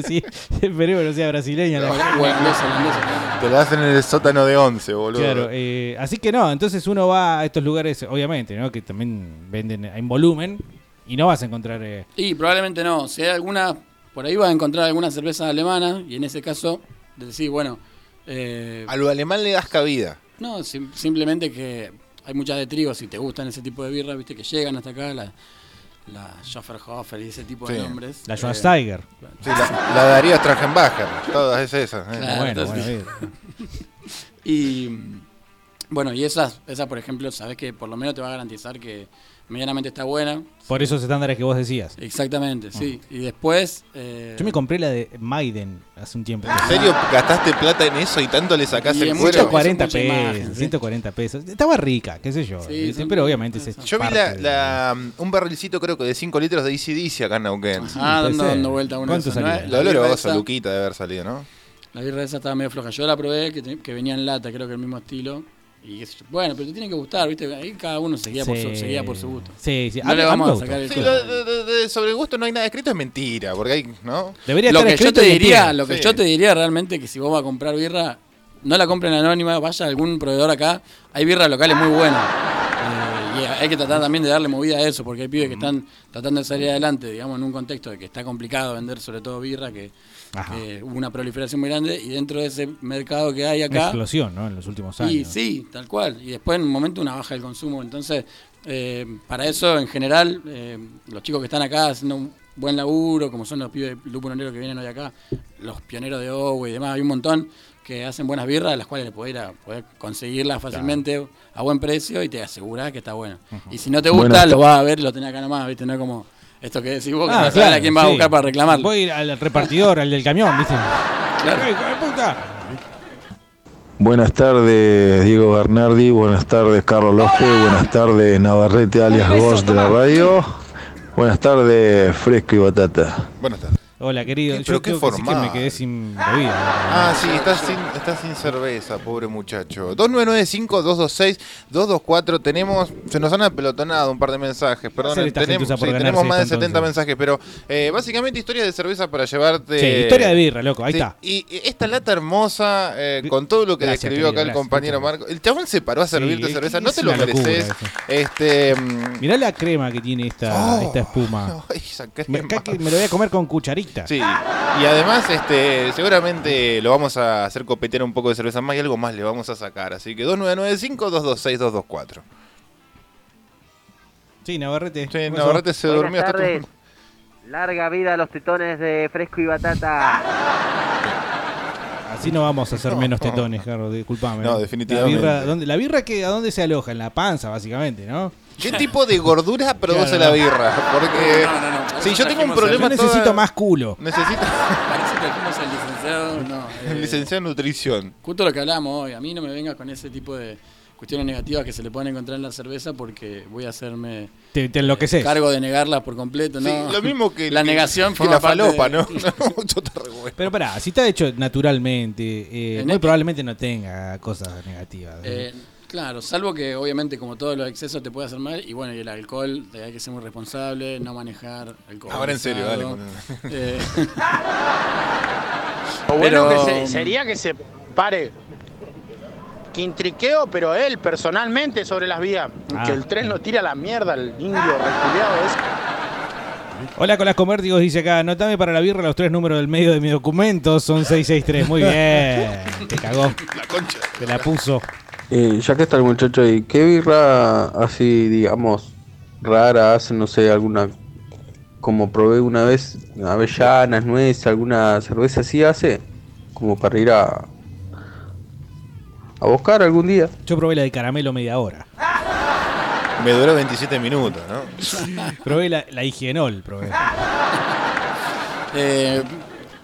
sí, esperemos que no sea brasileña. la-. Te la hacen en el sótano de 11, boludo. Claro, eh, así que no, entonces uno va a estos lugares, obviamente, ¿no? Que también venden en volumen y no vas a encontrar... eh, Y probablemente no. Si hay alguna, por ahí vas a encontrar alguna cerveza alemana y en ese caso decir, bueno, eh, A lo alemán le das cabida. no, sim- simplemente que hay muchas de trigo, si te gustan ese tipo de birra, viste que llegan hasta acá, la, la Schafferhofer y ese tipo de nombres. la Eh, Schwarzenegger. Sí, la, la Darío Strachenbacher. Todas es esas. eh. Claro, bueno, bueno, entonces- bien. Y mm, bueno, y esas, esa por ejemplo, sabes que por lo menos te va a garantizar que medianamente está buena. Por esos estándares que vos decías. Exactamente, sí. Y después... eh, Yo me compré la de Maiden hace un tiempo. ¿En serio gastaste plata en eso y tanto le sacás Y el en cuero? mucho- 140 mucha pesos, imagen, sí. 140 pesos. Estaba rica, qué sé yo. Sí, pero obviamente es Yo vi la, de- la, un barrilcito creo que de 5 litros de ACDC acá en Neuquén. Ah, dando, dando vuelta a una ¿Cuánto ¿no? salió? La birra Doloroso, esa- Luquita de haber salido, ¿no? La birra esa estaba medio floja. Yo la probé, que venía en lata, creo que el mismo estilo. Y qué sé yo. bueno, pero te tiene que gustar, ¿viste? Ahí cada uno seguía, por, su, Sí. seguía por su gusto. Sí, sí. No A le vamos a sacar el Sí, lo- de, de- de- sobre el gusto no hay nada escrito, es mentira, porque hay, ¿no? Debería Lo estar que yo te diría, lo que Sí. yo te diría realmente que si vos vas a comprar birra, no la compren anónima, vaya a algún proveedor acá. Hay birras locales muy buenas. Hay que tratar también de darle movida a eso, porque hay pibes que están tratando de salir adelante, digamos, en un contexto de que está complicado vender sobre todo birra, que, hubo una proliferación muy grande, y dentro de ese mercado que hay Una acá, explosión, ¿no? En los últimos años. y sí, tal cual. Y después en un momento una baja del consumo. Entonces, eh, para eso en general, eh, los chicos que están acá haciendo un buen laburo, como son los pibes de Lupo que vienen hoy acá, los pioneros de Owe y demás, hay un montón que hacen buenas birras, las cuales le podés ir a poder conseguirlas fácilmente a buen precio y te asegurás que está bueno. Y si no te gusta, lo vas a ver y lo tenés acá nomás, ¿viste? No es como esto que decís vos, que Ah, no sabés claro, a quién vas a buscar para reclamarlo. Voy a ir al repartidor, al del camión, ¿viste? Claro. ¡Eh, puta! Buenas tardes, Diego Bernardi. Buenas tardes, Carlos López. Buenas tardes, Navarrete, alias Ghost de la radio. Buenas tardes, Fresco y Batata. Buenas tardes. Hola, querido. ¿Qué- Yo tengo que decir que me quedé sin bebida. Ah, sí, estás sin, estás sin cerveza, pobre muchacho. 2995-226-224. Tenemos, se nos han apelotonado un par de mensajes, perdón. Tenemos, sí, más de esto, 70 entonces. mensajes, pero eh, básicamente historia de cerveza para llevarte. Sí, historia de birra, loco, ahí Sí, está. Y esta lata hermosa, eh, con todo lo que Gracias, describió acá el compañero Marco. El chabón se paró a servirte Sí, cerveza, no te lo mereces. Este. mm, Mirá la crema que tiene esta, Oh, esta espuma. esa crema. me lo voy a comer con cucharita. Sí, y además este seguramente lo vamos a hacer copetear un poco de cerveza más y algo más le vamos a sacar. Así que 2995-226-224. Sí, Navarrete. Sí. Navarrete se Buenas durmió hasta. Larga vida a los tetones de fresco y batata. Así no vamos a hacer menos tetones, Carlos, disculpame. No, definitivamente. La birra, ¿dónde- la birra que, ¿a dónde se aloja? En la panza, básicamente, ¿no? ¿Qué tipo de gordura produce Claro, la birra? Porque No, no, no, si yo tengo un trajimos problema Yo necesito toda- más culo. necesito Parece que fuimos al licenciado, no. eh, licenciado en nutrición. Justo lo que hablábamos hoy, a mí no me vengas con ese tipo de cuestiones negativas que se le pueden encontrar en la cerveza porque voy a hacerme Te, te enloqueces. cargo de negarlas por completo, Sí, ¿no? lo mismo que la que- negación que la falopa, de- ¿no? No, yo te revuelvo. Pero pará, si está hecho naturalmente, eh, muy este- probablemente no tenga cosas negativas. Eh, claro, salvo que obviamente como todos los excesos te puede hacer mal y bueno, y el alcohol, eh, hay que ser muy responsable, no manejar alcohol. Ahora en serio, dale. Eh, Lo bueno Pero- que se- sería que se pare quintriqueo, pero él personalmente sobre las vías. Ah. Que el tren lo tira a la mierda, el indio reculeado ese. Hola con las convértigos, dice acá, anotame para la birra los tres números del medio de mi documento, son 663. Muy bien. Te cagó. La concha. Te la puso. Eh, ya que está el muchacho ahí, ¿qué birra así, digamos, rara hace, no sé, alguna, como probé una vez, avellanas, nueces, alguna cerveza así hace? Como para ir a, a buscar algún día. Yo probé la de caramelo media hora. Me duró 27 minutos, ¿no? Probé la, la higienol, probé. Eh,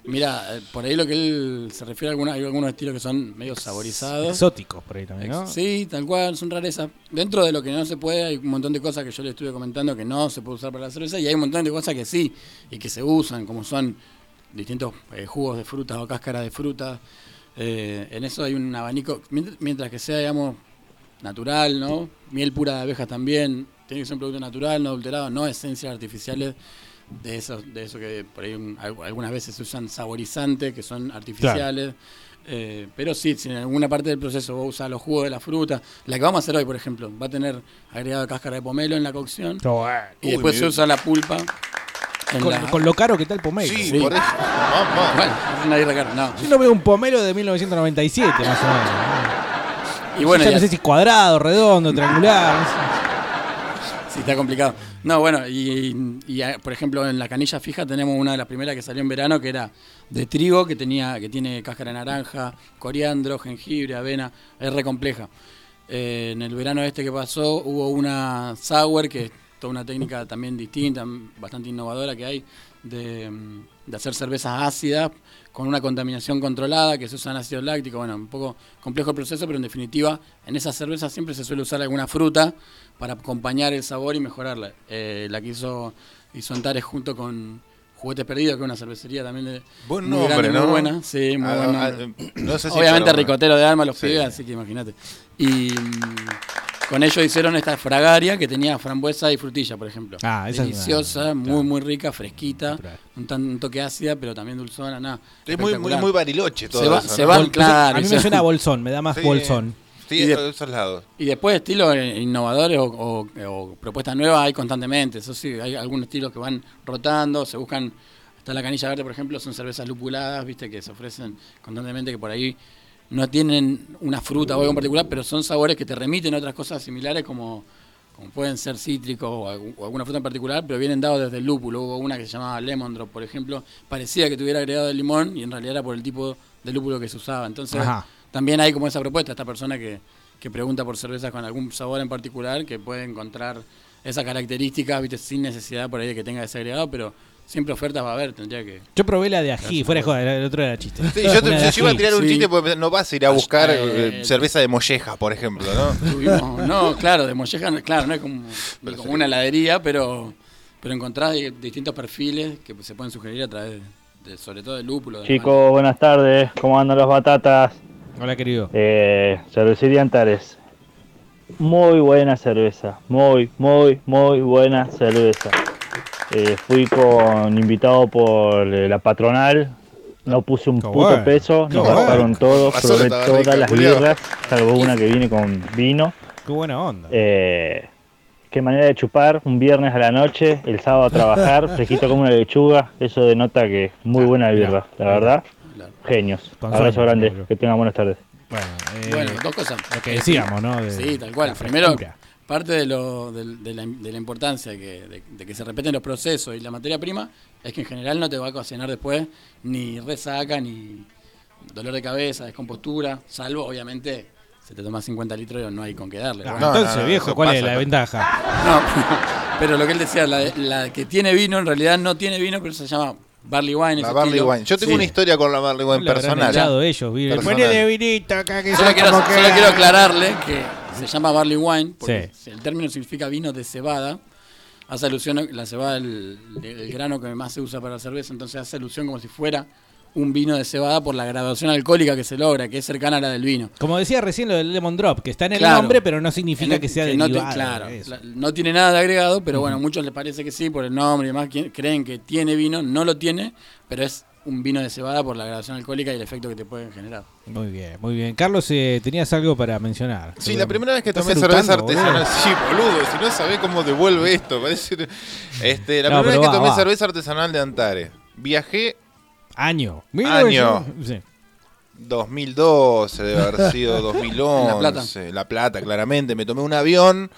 mira, eh, por ahí lo que él se refiere a algunos, hay algunos estilos que son medio saborizados. Exóticos por ahí también, ¿no? Sí, tal cual, son rarezas. Dentro de lo que no se puede, hay un montón de cosas que yo le estuve comentando que no se puede usar para la cerveza y hay un montón de cosas que sí y que se usan, como son distintos eh, jugos de frutas o cáscaras de frutas. Eh, en eso hay un abanico, mient- mientras que sea, digamos, natural, ¿no? Miel pura de abejas también, tiene que ser un producto natural, no adulterado, no esencias artificiales. De eso, de eso que por ahí un- al- algunas veces se usan saborizantes que son artificiales. Eh, pero sí, si en alguna parte del proceso vos usás los jugos de la fruta, la que vamos a hacer hoy, por ejemplo, va a tener agregado cáscara de pomelo en la cocción. Y después se usa la pulpa. Con, la- con lo caro que está el pomelo. Sí, por eso. Bueno, es una no. Yo no veo un pomelo de 1997, más o menos. Y bueno, Ya no sé si cuadrado, redondo, triangular. no sé. Sí, está complicado. No, bueno, y, y, eh, por ejemplo en la canilla fija tenemos una de las primeras que salió en verano que era de trigo, que tenía que tiene cáscara de naranja, coriandro, jengibre, avena, es re compleja. Eh, en el verano este que pasó hubo una sour, que es toda una técnica también distinta, bastante innovadora que hay, de, de hacer cervezas ácidas con una contaminación controlada, que se usan ácido láctico, bueno, un poco complejo el proceso, pero en definitiva en esas cervezas siempre se suele usar alguna fruta para acompañar el sabor y mejorarla. Eh, la que hizo, hizo Antares junto con Juguetes Perdidos, que es una cervecería también de Buen muy nombre, grande, ¿no? muy buena. Sí, muy Ah, buena. ah, no sé si Obviamente ricotero de alma los Sí. pibes, así que imagínate. Y mm, con ellos hicieron esta fragaria que tenía frambuesa y frutilla, por ejemplo. Ah, esa es Deliciosa, muy, muy rica, fresquita, un, tan, un toque ácida, pero también dulzona, nada. Es muy- muy- muy Bariloche todo Se, va, eso, se ¿no? van, claro. a mí me suena a bolsón, me da más Sí, bolsón. Sí, Y de- de esos lados. y después estilos eh, innovadores o, o- o propuestas nuevas hay constantemente. Eso sí, hay algunos estilos que van rotando, se buscan. Está la canilla verde, por ejemplo, son cervezas lupuladas, viste, que se ofrecen constantemente, que por ahí no tienen una fruta o algo en particular, pero son sabores que te remiten a otras cosas similares como, como pueden ser cítricos o, o alguna fruta en particular, pero vienen dados desde el lúpulo. Hubo una que se llamaba Lemon Drop, por ejemplo, parecía que tuviera agregado el limón y en realidad era por el tipo de lúpulo que se usaba. Entonces, Ajá. También hay como esa propuesta, esta persona que, que pregunta por cervezas con algún sabor en particular, que puede encontrar esas características, viste, sin necesidad por ahí de que tenga ese agregado, pero siempre ofertas va a haber, tendría que... Yo probé la de ají, fuera de joda, el otro era chiste. Sí, yo, te- yo iba a tirar un Sí. chiste porque no vas a ir a buscar Eh, eh, cerveza de molleja, por ejemplo, ¿no? Tuvimos, no, claro, de molleja, claro, no es como, una heladería, pero, pero encontrás di- distintos perfiles que se pueden sugerir a través, de, sobre todo del lúpulo. de la Chicos, buenas tardes. ¿Cómo andan las batatas? Hola, querido. Eh, cervecería Antares. Muy buena cerveza. Muy, muy, muy buena cerveza. Eh, fui con invitado por eh, la patronal. No puse un Qué puto bueno, peso. qué Nos bueno. gastaron todo. Pasó, Probé estaba todas rica, las culiao. birras. Salvo una que viene con vino. Qué buena onda. Eh, qué manera de chupar. Un viernes a la noche. El sábado a trabajar. Fresquito como una lechuga. Eso denota que muy buena birra. La verdad. Genios. Con Abrazo grande. Que tengan buenas tardes. Bueno, eh, Bueno, dos cosas. Lo que decíamos, ¿no? De- sí, tal cual. Primero, parte de, lo, de, la, de la importancia que, de, de que se repiten los procesos y la materia prima es que en general no te va a cocinar después ni resaca, ni dolor de cabeza, descompostura, salvo obviamente se te toma 50 litros y no hay con qué darle. Ah, Bueno, entonces, no, no, viejo, ¿cuál es la ventaja? no, pero lo que él decía, la, la que tiene vino en realidad no tiene vino, pero se llama barley wine. La Barley estilo. Wine. Yo tengo Sí. una historia con la Barley Wine personal. ellos, vi- Personal. Ponele vinito acá que Solo quiero, como que- solo quiero aclararle que se llama barley wine porque Sí. el término significa vino de cebada. Hace alusión a la cebada, el, el grano que más se usa para la cerveza, entonces hace alusión como si fuera un vino de cebada por la graduación alcohólica que se logra, que es cercana a la del vino. Como decía recién lo del Lemon Drop, que está en el Claro. nombre, pero no significa que sea no te- derivado. claro, de eso. la- no tiene nada de agregado, pero bueno, a muchos les parece que sí por el nombre y demás, creen que tiene vino, no lo tiene, pero es un vino de cebada por la graduación alcohólica y el efecto que te pueden generar. Muy bien, muy bien. Carlos, eh, tenías algo para mencionar. Sí, la primera vez que ¿Estás tomé cerveza artesanal. Sí, boludo, si no sabés cómo devuelve esto. Parece... Este, la No, primera vez que tomé va. cerveza artesanal de Antares. Viajé Año. Año. Sí. 2012, debe haber sido 2011. ¿En La Plata? La Plata, claramente. Me tomé un avión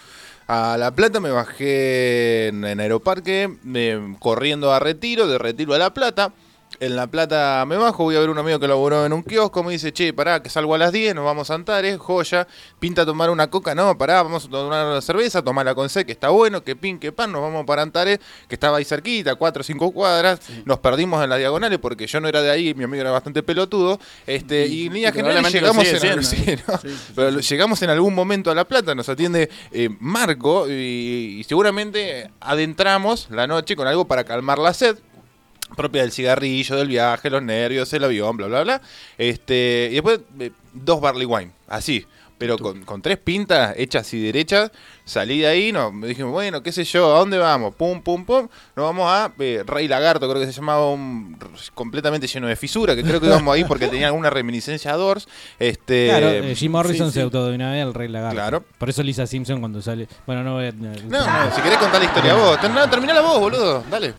a La Plata, me bajé en, en Aeroparque, me- corriendo a Retiro, de Retiro a La Plata. En La Plata me bajo, voy a ver un amigo que laburó en un kiosco, me dice, che, pará, que salgo a las 10, nos vamos a Antares, joya, pinta tomar una coca, no, pará, vamos a tomar una cerveza, tomarla con C, que está bueno, que pin, que pan, nos vamos para Antares, que estaba ahí cerquita, cuatro o cinco cuadras, nos perdimos en las diagonales porque yo no era de ahí, mi amigo era bastante pelotudo, este, y, en líneas generales probablemente lo llegamos en, siendo, ¿eh? sí, ¿no? Sí, sí, Pero llegamos en algún momento a La Plata, nos atiende eh, Marco y, y seguramente adentramos la noche con algo para calmar la sed propia del cigarrillo, del viaje, los nervios, el avión, bla, bla, bla. Este, y después eh, dos barley wine, así. Pero con, con tres pintas hechas y derechas, salí de ahí, no, me dije, bueno, qué sé yo, ¿a dónde vamos? Pum, pum, pum. Nos vamos a eh, Rey Lagarto, creo que se llamaba un completamente lleno de fisura, que creo que íbamos ahí porque tenía alguna reminiscencia a Doors. Este, Claro, eh, Jim Morrison sí, se sí. autodenominaba el Rey Lagarto. Claro. Por eso Lisa Simpson cuando sale. Bueno, no voy a. No, no, si querés contar la historia vos. No, terminá la vos, boludo. Dale.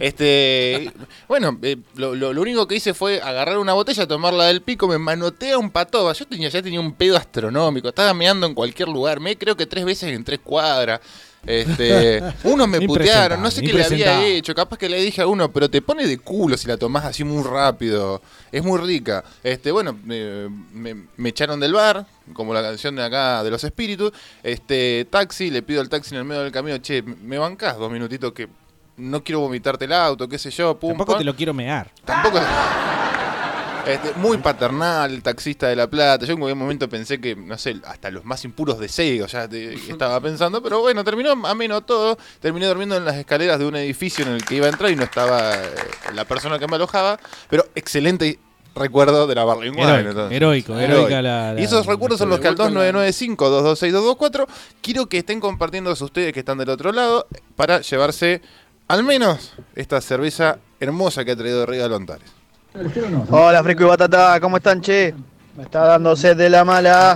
Este, bueno, eh, lo, lo- lo único que hice fue agarrar una botella, tomarla del pico, me manotea un patoba. Yo tenía, ya tenía un pedo astronómico, estaba meando en cualquier lugar, me creo que tres veces en tres cuadras. Este, unos me putearon, no sé qué le había hecho, capaz que le dije a uno, pero te pone de culo si la tomás así muy rápido, es muy rica. Este, bueno, me, me- me echaron del bar, como la canción de acá de los espíritus. Este, taxi, le pido al taxi en el medio del camino, che, me bancás dos minutitos que no quiero vomitarte el auto, qué sé yo, pum, Tampoco pam. te lo quiero mear. Tampoco. Este, muy paternal el taxista de La Plata. Yo en algún momento pensé que, no sé, hasta los más impuros deseos ya te- estaba pensando. Pero bueno, terminó ameno todo. Terminé durmiendo en las escaleras de un edificio en el que iba a entrar y no estaba eh, la persona que me alojaba. Pero excelente recuerdo de la Wine, Heroico, heroico, heroica la- la- Y esos recuerdos son los que al Vuelco en la- 2995-226-224 quiero que estén compartiendo ustedes que están del otro lado para llevarse al menos esta cerveza hermosa que ha traído de regalo Antares. Hola, Fresco y Batata, ¿cómo están, che? Me está dando sed de la mala.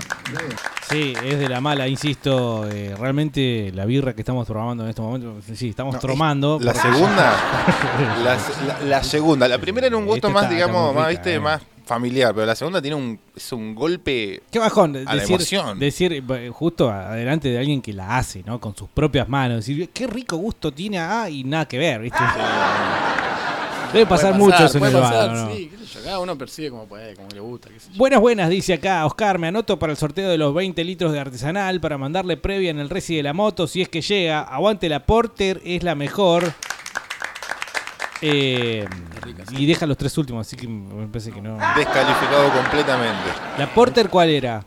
Sí, es de la mala, insisto. eh, realmente la birra que estamos tomando en estos momentos. Sí, estamos No, tomando. La segunda, la, la- la segunda. La primera era un gusto Esta más, está- digamos, está más, viste, eh. más familiar, pero la segunda tiene un, es un golpe Qué bajón a la decir, emoción. decir eh, justo adelante de alguien que la hace, ¿no? Con sus propias manos. Decir, qué rico gusto tiene ah, y nada que ver, ¿viste? Debe pasar Puede mucho eso en el pasar, bar, ¿no? Sí, qué sé yo, cada uno percibe como puede, como le gusta. qué sé yo. Buenas, buenas, dice acá Oscar. Me anoto para el sorteo de los 20 litros de artesanal para mandarle previa en el Resi de la moto si es que llega. Aguante la Porter, es la mejor. Eh, y deja los tres últimos, así que me parece que no. Descalificado completamente. ¿La Porter cuál era?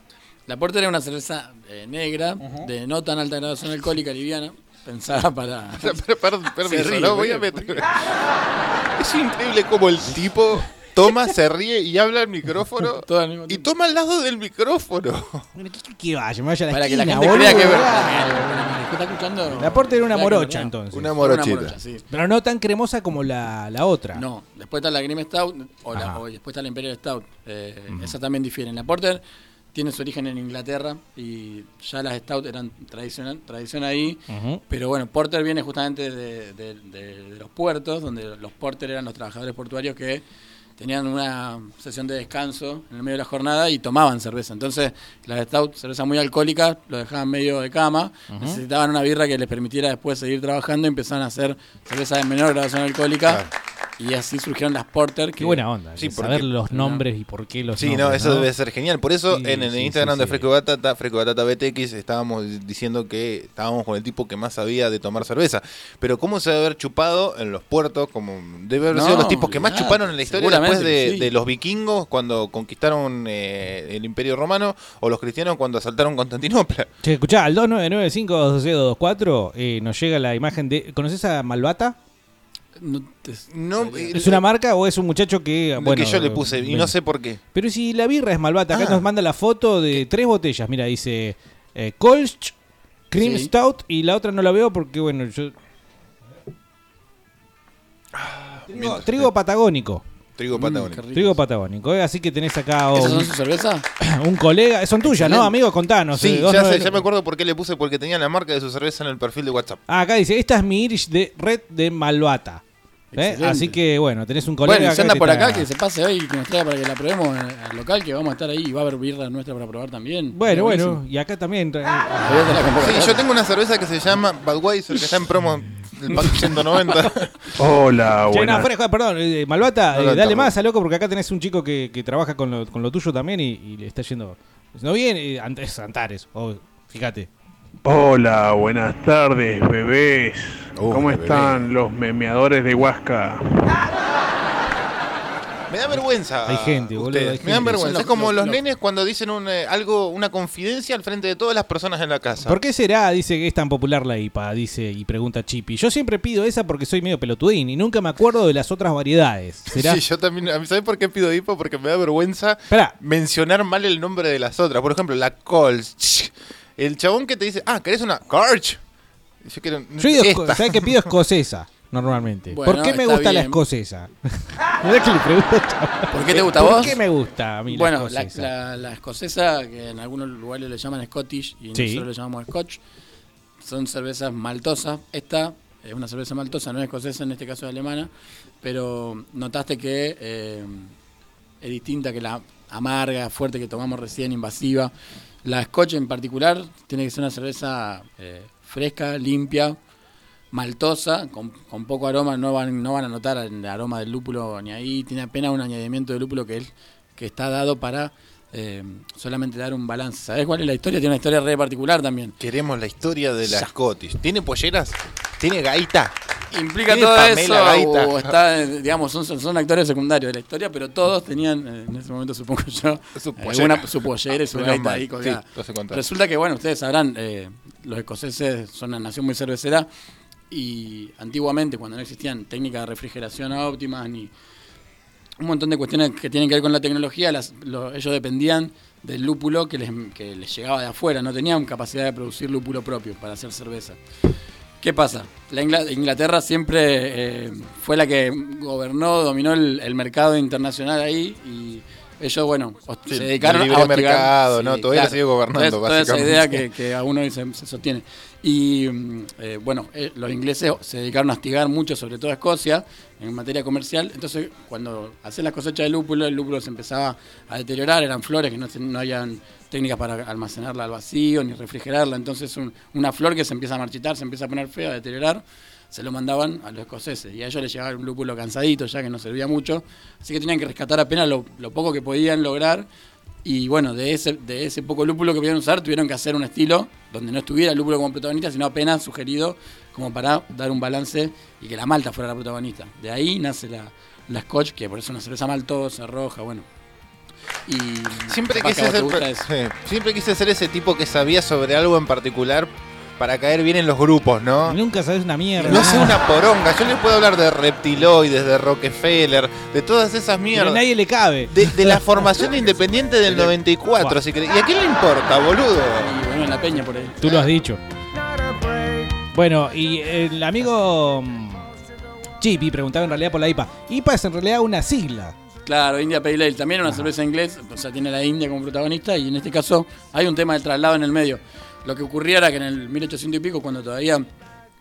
La Porter es una cerveza eh, negra, de no tan alta graduación alcohólica, liviana, pensada para... Per- per- permiso, ríe, ¿no? Voy a meter- Es increíble como el tipo toma, se ríe y habla al micrófono y toma al lado del micrófono. Que vaya, me vaya a la Para que la gente crea que... está escuchando... La Porter era una morocha entonces. Una morochita. morocha, sí. Pero no tan cremosa como la, la otra. No, después está la Grim Stout o, la- Ajá. o después está la Imperial Stout. Eh, Esas también difieren. La Porter tiene su origen en Inglaterra y ya las Stout eran tradicional, tradición ahí. Pero bueno, Porter viene justamente de, de- de- de los puertos, donde los Porter eran los trabajadores portuarios que tenían una sesión de descanso en el medio de la jornada y tomaban cerveza. Entonces, las Stout, cerveza muy alcohólica, lo dejaban medio de cama, necesitaban una birra que les permitiera después seguir trabajando y empezaron a hacer cerveza de menor graduación alcohólica. Y así surgieron las Porter. Que, Qué buena onda. Sí, porque- saber los nombres y por qué los Sí, nombres. no, eso debe ser genial. Por eso Sí, en el sí, Instagram sí, de. Fresco Batata, Fresco Batata BTX, estábamos diciendo que estábamos con el tipo que más sabía de tomar cerveza. Pero ¿cómo se debe haber chupado en los puertos? Como debe haber No, sido los tipos que más chuparon en la historia después de los vikingos cuando conquistaron eh, el Imperio Romano o los cristianos cuando asaltaron Constantinopla. Che, escuchá, al 2995 eh, nos llega la imagen de. ¿Conoces a Malvata? No, No, ¿Es una marca o es un muchacho que. Bueno, que yo le puse y bueno. no sé por qué. Pero si la birra es Malvata, acá Ah. nos manda la foto de tres botellas. Mira, dice eh, Kolsch, Cream Sí. Stout y la otra no la veo porque, bueno, yo. Trigo, trigo patagónico. Trigo patagónico. Trigo patagónico. eh, Así que tenés acá ¿Esas un, son sus cervezas? un colega. Son tuyas, ¿no, amigo? Contanos. Sí, eh, ya, sé, ya me acuerdo por qué le puse, porque tenía la marca de su cerveza en el perfil de WhatsApp. Ah, acá dice, esta es mi Irish de Red de Malvata. ¿Eh? Así que bueno, tenés un colega. Bueno, si anda que por acá, que se pase hoy y que nos traiga para que la probemos en- al local, que vamos a estar ahí y va a haber birra nuestra para probar también. Bueno, bueno, y acá también. Sí, yo tengo una cerveza que se llama Budweiser, que está en promo el pack 190. Hola, Che, no, perdón, eh, Malvata, No eh, dale más a loco porque acá tenés un chico que, que trabaja con lo, con lo tuyo también y, y le está yendo. No bien, eh, Antares, Antares, oh, fíjate. Hola, buenas tardes, bebés. Uh, ¿Cómo bebé. están los memeadores de Huasca? Me da vergüenza. Hay gente, boludo, Me dan vergüenza. Es como los- los los- nenes cuando dicen un, eh, algo, una confidencia al frente de todas las personas en la casa. ¿Por qué será? Dice que es tan popular la IPA, dice y pregunta Chippy. Yo siempre pido esa porque soy medio pelotudín y nunca me acuerdo de las otras variedades. ¿Será? Sí, yo también. ¿Sabes por qué pido hipo? Porque me da vergüenza Esperá. mencionar mal el nombre de las otras. Por ejemplo, la Cols. El chabón que te dice, ah, ¿querés una Corch? Yo quiero. Yo digo, esta. ¿sabes qué pido escocesa? Normalmente. Bueno, ¿Por qué me gusta la escocesa? Que le pregunto, chaval. ¿Por qué te gusta a ¿Por vos? qué me gusta a mí Bueno, la la, escocesa? la- la escocesa, que en algunos lugares le llaman Scottish y Sí. nosotros le llamamos Scotch, son cervezas maltosas. Esta es una cerveza maltosa, no es escocesa, en este caso es alemana, pero notaste que eh, es distinta que la amarga, fuerte que tomamos recién, invasiva. La Scotch en particular tiene que ser una cerveza eh, fresca, limpia, maltosa, con, con poco aroma, no van, no van a notar el aroma del lúpulo ni ahí, tiene apenas un añadimiento de lúpulo que, es, que está dado para eh, solamente dar un balance. ¿Sabes cuál es la historia? Tiene una historia re particular también. Queremos la historia de la Ya. Scottish. ¿Tiene polleras? ¿Tiene gaita? Implica ¿Tiene todo Pamela eso, Gaita? o está, eh, digamos, son, son actores secundarios de la historia, pero todos tenían, eh, en ese momento supongo yo, Su pollera. una- su pollera y su gaita mal. ahí colgada. Sí. Resulta que, bueno, ustedes sabrán, eh, los escoceses son una nación muy cervecera y antiguamente, cuando no existían técnicas de refrigeración óptimas ni un montón de cuestiones que tienen que ver con la tecnología, las- lo- ellos dependían del lúpulo que les, que les llegaba de afuera, no tenían capacidad de producir lúpulo propio para hacer cerveza. ¿Qué pasa? La Ingla- Inglaterra siempre eh, fue la que gobernó, dominó el, el mercado internacional ahí y ellos, bueno, Sí, se dedicaron el libre a hostigar- mercado, ¿no? Todavía sigue gobernando, Toda- toda esa básicamente. idea que, que a uno se, se sostiene. Y mm, eh, bueno, eh, los ingleses se dedicaron a hostigar mucho, sobre todo a Escocia, en materia comercial. Entonces, cuando hacían las cosechas de lúpulo, el lúpulo se empezaba a deteriorar, eran flores que no, no habían técnicas para almacenarla al vacío ni refrigerarla. Entonces, un- una flor que se empieza a marchitar, se empieza a poner fea, a deteriorar, se lo mandaban a los escoceses. Y a ellos les llegaba un lúpulo cansadito, ya que no servía mucho. Así que tenían que rescatar apenas lo poco que podían lograr. Y bueno, de ese, de ese poco lúpulo que podían usar, tuvieron que hacer un estilo donde no estuviera el lúpulo como protagonista, sino apenas sugerido como para dar un balance y que la malta fuera la protagonista. De ahí nace la, la Scotch, que por eso es una cerveza maltosa, roja, bueno. Y Siempre quise, ser, eso. siempre quise ser ese tipo que sabía sobre algo en particular para caer bien en los grupos, ¿no? Nunca sabes una mierda. No sé una poronga. Yo les puedo hablar de reptiloides, de Rockefeller, de todas esas Pero a mierdas. nadie le cabe. De, de la formación independiente del 94, si querés. ¿Y a quién le importa, boludo? Y bueno, en la peña por ahí. Tú lo has dicho. Bueno, y el amigo mm, Chippy preguntaba en realidad por la IPA. IPA es en realidad una sigla. Claro, India Pale Ale, también una cerveza inglés, o sea, tiene la India como protagonista y en este caso hay un tema del traslado en el medio. Lo que ocurría era que en el 1800 y pico, cuando todavía...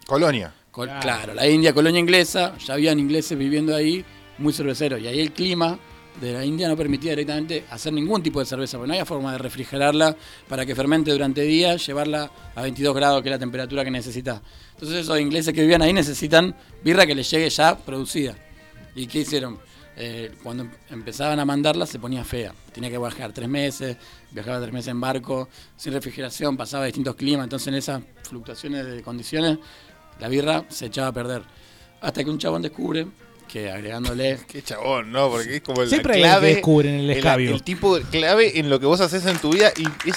Colonia. Col- claro, la India, colonia inglesa, ya habían ingleses viviendo ahí, muy cerveceros, y ahí el clima de la India no permitía directamente hacer ningún tipo de cerveza, porque no había forma de refrigerarla para que fermente durante días, llevarla a 22 grados, que es la temperatura que necesita. Entonces esos ingleses que vivían ahí necesitan birra que les llegue ya producida. ¿Y qué hicieron? Eh, cuando empezaban a mandarla se ponía fea. Tenía que viajar tres meses, viajaba tres meses en barco, sin refrigeración, pasaba distintos climas. Entonces en esas fluctuaciones de condiciones la birra se echaba a perder. Hasta que un chabón descubre que agregándole... Qué chabón, ¿no? Porque es como Siempre el que clave. descubren el escabio. El, tipo clave en lo que vos haces en tu vida y es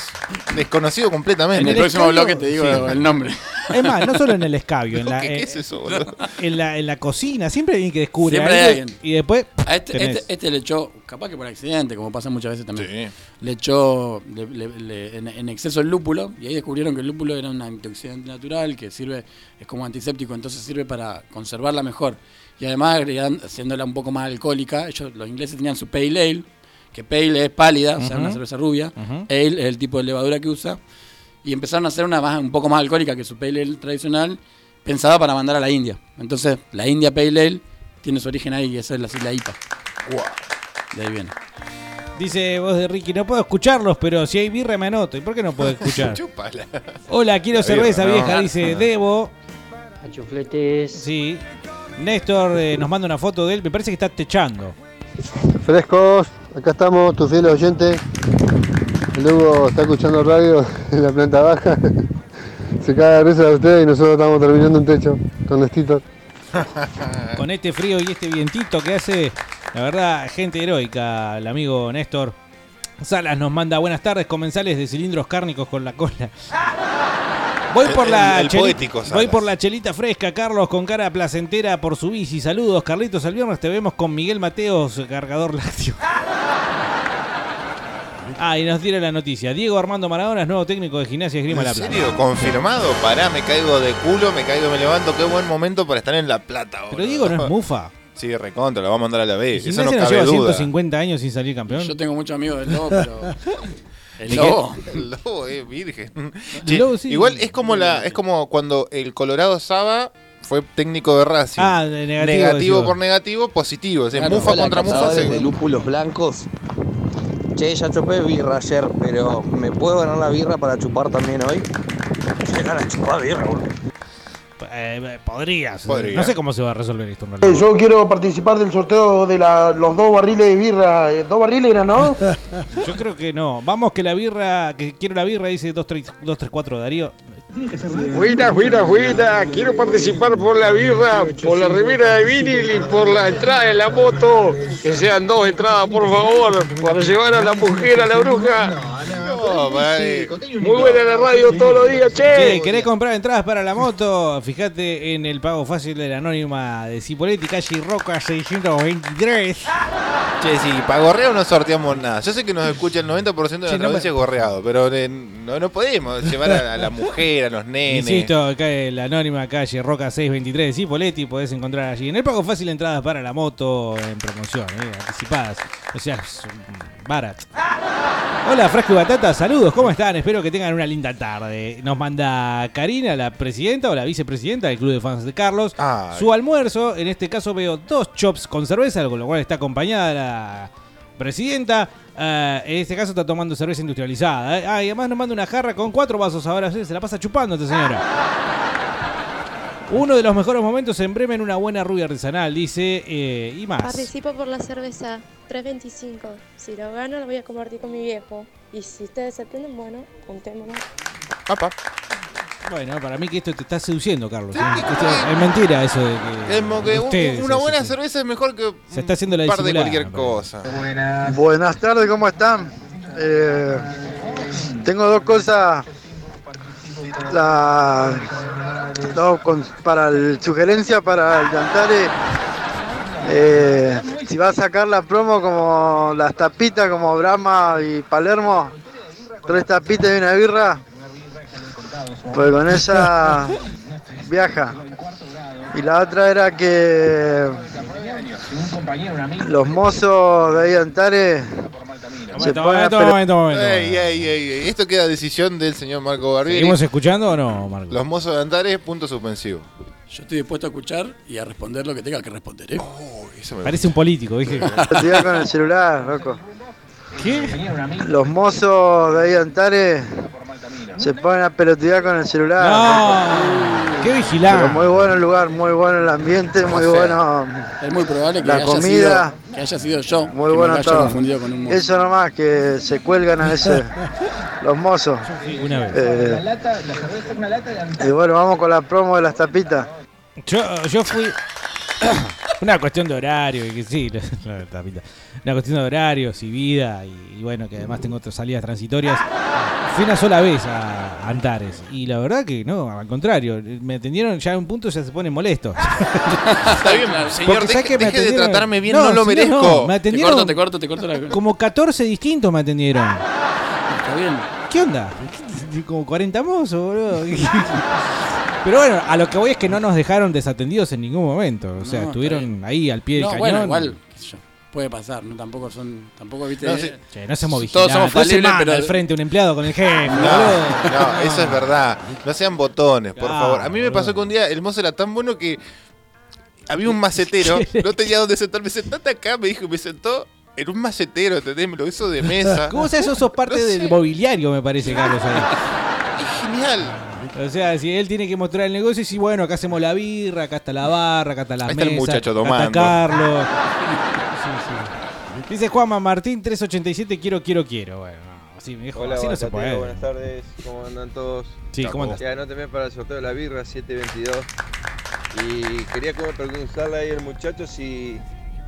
desconocido completamente. En el próximo bloque te digo Sí. el nombre. Es más, no solo en el escabio, en la, ¿Qué, qué eh, es eso, boludo? en la, en la cocina. Siempre hay alguien que descubre Siempre hay alguien. y después A este, este, este le echó, capaz que por accidente, como pasa muchas veces también, le echó le- le- le- en, en exceso el lúpulo y ahí descubrieron que el lúpulo era un antioxidante natural que sirve, es como antiséptico, entonces sirve para conservarla mejor. Y además, haciéndola un poco más alcohólica, ellos, los ingleses tenían su pale ale, que pale es pálida, o sea, una cerveza rubia. Ale es el tipo de levadura que usa. Y empezaron a hacer una más, un poco más alcohólica que su pale ale tradicional, pensada para mandar a la India. Entonces, la India pale ale tiene su origen ahí, y esa es la isla IPA. De ahí viene. Dice voz de Ricky, no puedo escucharlos, pero si hay birra me anoto. ¿Y por qué no puedo escuchar? Hola, quiero La cerveza birra, ¿no? vieja, dice Debo. Achufletes. Sí. Néstor eh, nos manda una foto de él, me parece que está techando. Frescos, acá estamos, tu fiel oyente. El Hugo está escuchando radio en la planta baja. Se cae de risa de ustedes y nosotros estamos terminando un techo con Nestito. Con este frío y este vientito que hace, la verdad, gente heroica, el amigo Néstor. Salas nos manda buenas tardes, comensales de cilindros cárnicos con la cola. Voy por la El- el cheli- poético voy por la chelita fresca, Carlos, con cara placentera por su bici. Saludos, Carlitos. El viernes te vemos con Miguel Mateos, cargador lácteo. Ah, y nos diera la noticia. Diego Armando Maradona es nuevo técnico de Gimnasia Esgrima ¿En La Plata. serio? ¿Confirmado? Pará, me caigo de culo, me caigo, me levanto. Qué buen momento para estar en La Plata. Pero Diego no es mufa. Sí, recontra, lo va a mandar a la B. Eso no nos cabe lleva duda. 150 años sin salir campeón. Yo tengo muchos amigos del Lobo, pero. El ¿Y Lobo. El lobo es virgen. El Che, Lobo sí. Igual es como la, es como cuando el Colorado Saba fue técnico de Racing. Ah, de negativo, Negativo por negativo, positivo. O sea, Claro, mufa hola, contra mufa. Se- de lúpulos blancos. Che, ya chupé birra ayer, pero ¿me puedo ganar la birra para chupar también hoy? Llegar a chupar birra, boludo. Eh, podrías. Podría. No sé cómo se va a resolver esto en Eh, realidad. Yo quiero participar del sorteo de la- los dos barriles de birra. Eh, ¿Dos barriles eran, no? Yo creo que no. Vamos que la birra, que quiero la birra, dice 234 Darío. Buena, buena, buena. Quiero participar por la birra, por la remera de vinil y por la entrada de la moto. Que sean dos entradas, por favor, para llevar a la mujer a la bruja. No, vale. Muy buena la radio todos los días, che. Che, ¿querés comprar entradas para la moto? Fíjate en el pago fácil de la anónima de Cipoletti, calle Roca 623. Che, sí, para gorreo no sorteamos nada. Yo sé que nos escucha el 90% de Che, la no audiencia gorreado, pero eh, no, no podemos llevar a, a la mujer, a los nenes. Insisto, acá en la anónima calle Roca 623 de Cipoletti, podés encontrar allí en el pago fácil entradas para la moto en promoción, eh, anticipadas. O sea, es un barat. Hola, Fresco y Batata, saludos, ¿cómo están? Espero que tengan una linda tarde. Nos manda Karina, la presidenta o la vicepresidenta del Club de Fans de Carlos. Ay. Su almuerzo, en este caso veo dos chops con cerveza, con lo cual está acompañada la presidenta. Eh, en este caso está tomando cerveza industrializada. eh. Ah, y además nos manda una jarra con cuatro vasos ahora. sí, Se la pasa chupando esta señora. Uno de los mejores momentos en Bremen, una buena rubia artesanal, dice, eh, y más. Participo por la cerveza 325. Si lo gano, lo voy a compartir con mi viejo. Y si ustedes se atienden, bueno, juntémonos. Bueno, para mí que esto te está seduciendo, Carlos. ¿eh? Es mentira eso de que. Es como que un- una buena sí, sí. cerveza es mejor que Se está haciendo la un par de cualquier cosa. Buenas tardes, ¿cómo están? Eh, tengo dos cosas. La, con- para el, sugerencia para el Yantare. Eh, si va a sacar la promo como las tapitas, como Brahma y Palermo, tres tapitas y una birra, pues con esa viaja. Y la otra era que los mozos de ahí Antares se Momento, momento, momento, momento. Ey, ey, ey, ey. Esto queda a decisión del señor Marco Barbieri. ¿Seguimos escuchando o no, Marco? Los mozos de Antares, punto suspensivo. Yo estoy dispuesto a escuchar y a responder lo que tenga que responder. ¿eh? Parece un político. Pelotear con el celular, loco. ¿Qué? Los mozos de ahí Antares se ponen a pelotear con el celular. No, qué vigilante. muy bueno el lugar, muy bueno el ambiente, muy O sea, bueno Es muy probable que, la haya, comida. sido, que haya sido yo. Muy que bueno me haya todo. confundido con un mozo. Eso nomás, que se cuelgan a veces los mozos. Una vez. Eh, y bueno, vamos con la promo de las tapitas. Yo, yo fui. Una cuestión de horario, y que sí, una cuestión de horarios y vida, y, y bueno, que además tengo otras salidas transitorias. Fui una sola vez a Antares, y la verdad que no, al contrario, me atendieron ya a un punto ya se ponen molestos. Está bien, señor, Porque, ¿sabes deje? Me deje de tratarme bien, no, lo merezco. no, me atendieron corto, te corto, te corto la. como 14 distintos me atendieron. Está bien. ¿Qué onda? Como 40 mozos, boludo. Pero bueno, a lo que voy es que no nos dejaron desatendidos en ningún momento. O sea, No, estuvieron ahí al pie del No, cañón. bueno, igual, qué sé yo, puede pasar, ¿no? Tampoco son, tampoco, viste... No, sí. Che, no somos Todos vigilantes. somos No se falibles, manda pero... al frente un empleado con el jefe, No, boludo. no, eso es verdad. No sean botones, por Claro, favor. A mí me pasó que un día el mozo era tan bueno que había un macetero, no tenía dónde sentarme. Sentate acá, me dijo, y me sentó en un macetero, ¿entendés? Me lo hizo de mesa. ¿Cómo sabes eso? Sos parte del mobiliario, me parece, Carlos. ahí. Es genial. O sea, si él tiene que mostrar el negocio, y si bueno, acá hacemos la birra, acá está la barra, acá está la Ahí está mesa. el muchacho acá tomando. está Carlos. Sí, sí. Dice Juanma Martín 387, quiero, quiero, quiero. Bueno, no, así me dijo, Hola, así no se puede. buenas tardes, ¿cómo andan todos? Sí, ¿cómo andas? Ya anóteme para el sorteo de la birra 722. Y quería como preguntarle ahí al muchacho si,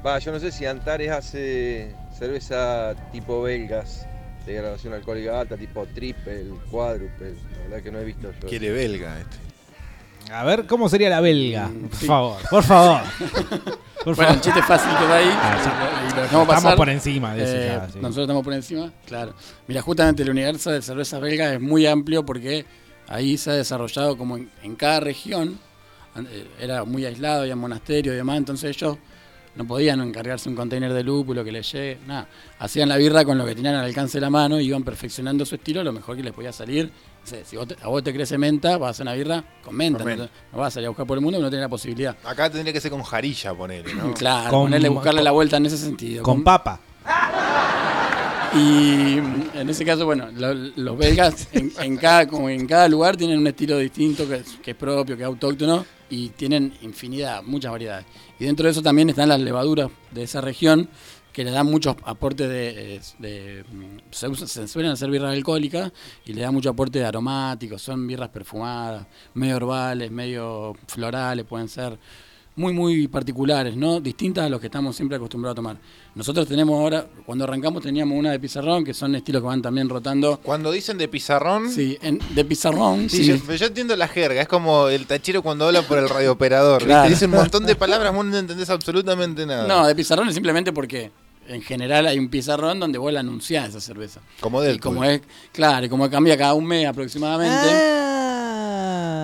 va, yo no sé si Antares hace cerveza tipo belgas, de graduación alcohólica alta, tipo triple, cuádruple, la verdad que no he visto yo. Quiere belga este. A ver, ¿cómo sería la belga? Mm, Por favor, por favor. Por bueno, el chiste fácil que va ahí. Ah, sí. Estamos pasar. por encima Eh, ya, sí. Nosotros estamos por encima, claro. Mira, justamente el universo de cerveza belga es muy amplio porque ahí se ha desarrollado como en, en cada región. eh, Era muy aislado, había monasterios y demás, entonces ellos no podían encargarse un container de lúpulo que les llegue, nada. Hacían la birra con lo que tenían al alcance de la mano y iban perfeccionando su estilo lo mejor que les podía salir. O sea, si vos te- a vos te crece menta, vas a hacer una birra con menta. Con No, menta. no vas a salir a buscar por el mundo, no tenés la posibilidad. Acá tendría que ser con jarilla, ponele, ¿no? Claro, Con- ponerle, buscarle la vuelta en ese sentido. Con papa. Y en ese caso, bueno, lo- los belgas en, en cada, como en cada lugar tienen un estilo distinto que es, que es propio, que es autóctono y tienen infinidad, muchas variedades. Y dentro de eso también están las levaduras de esa región que le dan muchos aportes de... de- se, usa- se suelen hacer birras alcohólicas y le dan mucho aporte de aromáticos, son birras perfumadas, medio herbales, medio florales, pueden ser muy, muy particulares, ¿no? Distintas a los que estamos siempre acostumbrados a tomar. Nosotros tenemos ahora, cuando arrancamos teníamos una de pizarrón, que son estilos que van también rotando. Cuando dicen de pizarrón. Sí, en- de pizarrón, Sí, sí. Yo, yo entiendo la jerga, es como el tachero cuando habla por el radiooperador. ¿viste? Claro. Dice un montón de palabras, vos no entendés absolutamente nada. No, de pizarrón es simplemente porque en general hay un pizarrón donde vos la anunciás esa cerveza. Como Y Deadpool. como es, claro, y como cambia cada un mes aproximadamente. Ah.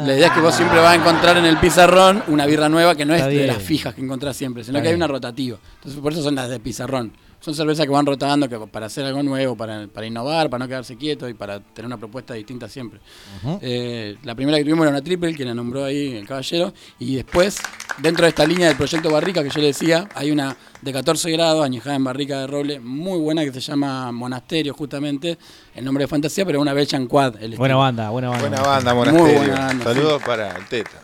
La idea es que vos siempre vas a encontrar en el pizarrón una birra nueva que no es de bien. las fijas que encontrás siempre, sino Está que hay bien. una rotativa. Entonces por eso son las de pizarrón. Son cervezas que van rotando que para hacer algo nuevo, para, para innovar, para no quedarse quieto y para tener una propuesta distinta siempre. Eh, la primera que tuvimos era una triple, que la nombró ahí el caballero. Y después, dentro de esta línea del proyecto Barrica que yo le decía, hay una de 14 grados, añejada en barrica de roble, muy buena, que se llama Monasterio, justamente. El nombre de fantasía, pero una Belchan Quad. el Buena banda, buena banda. Buena banda, Muy monasterio. buena banda, Saludos para el Teta.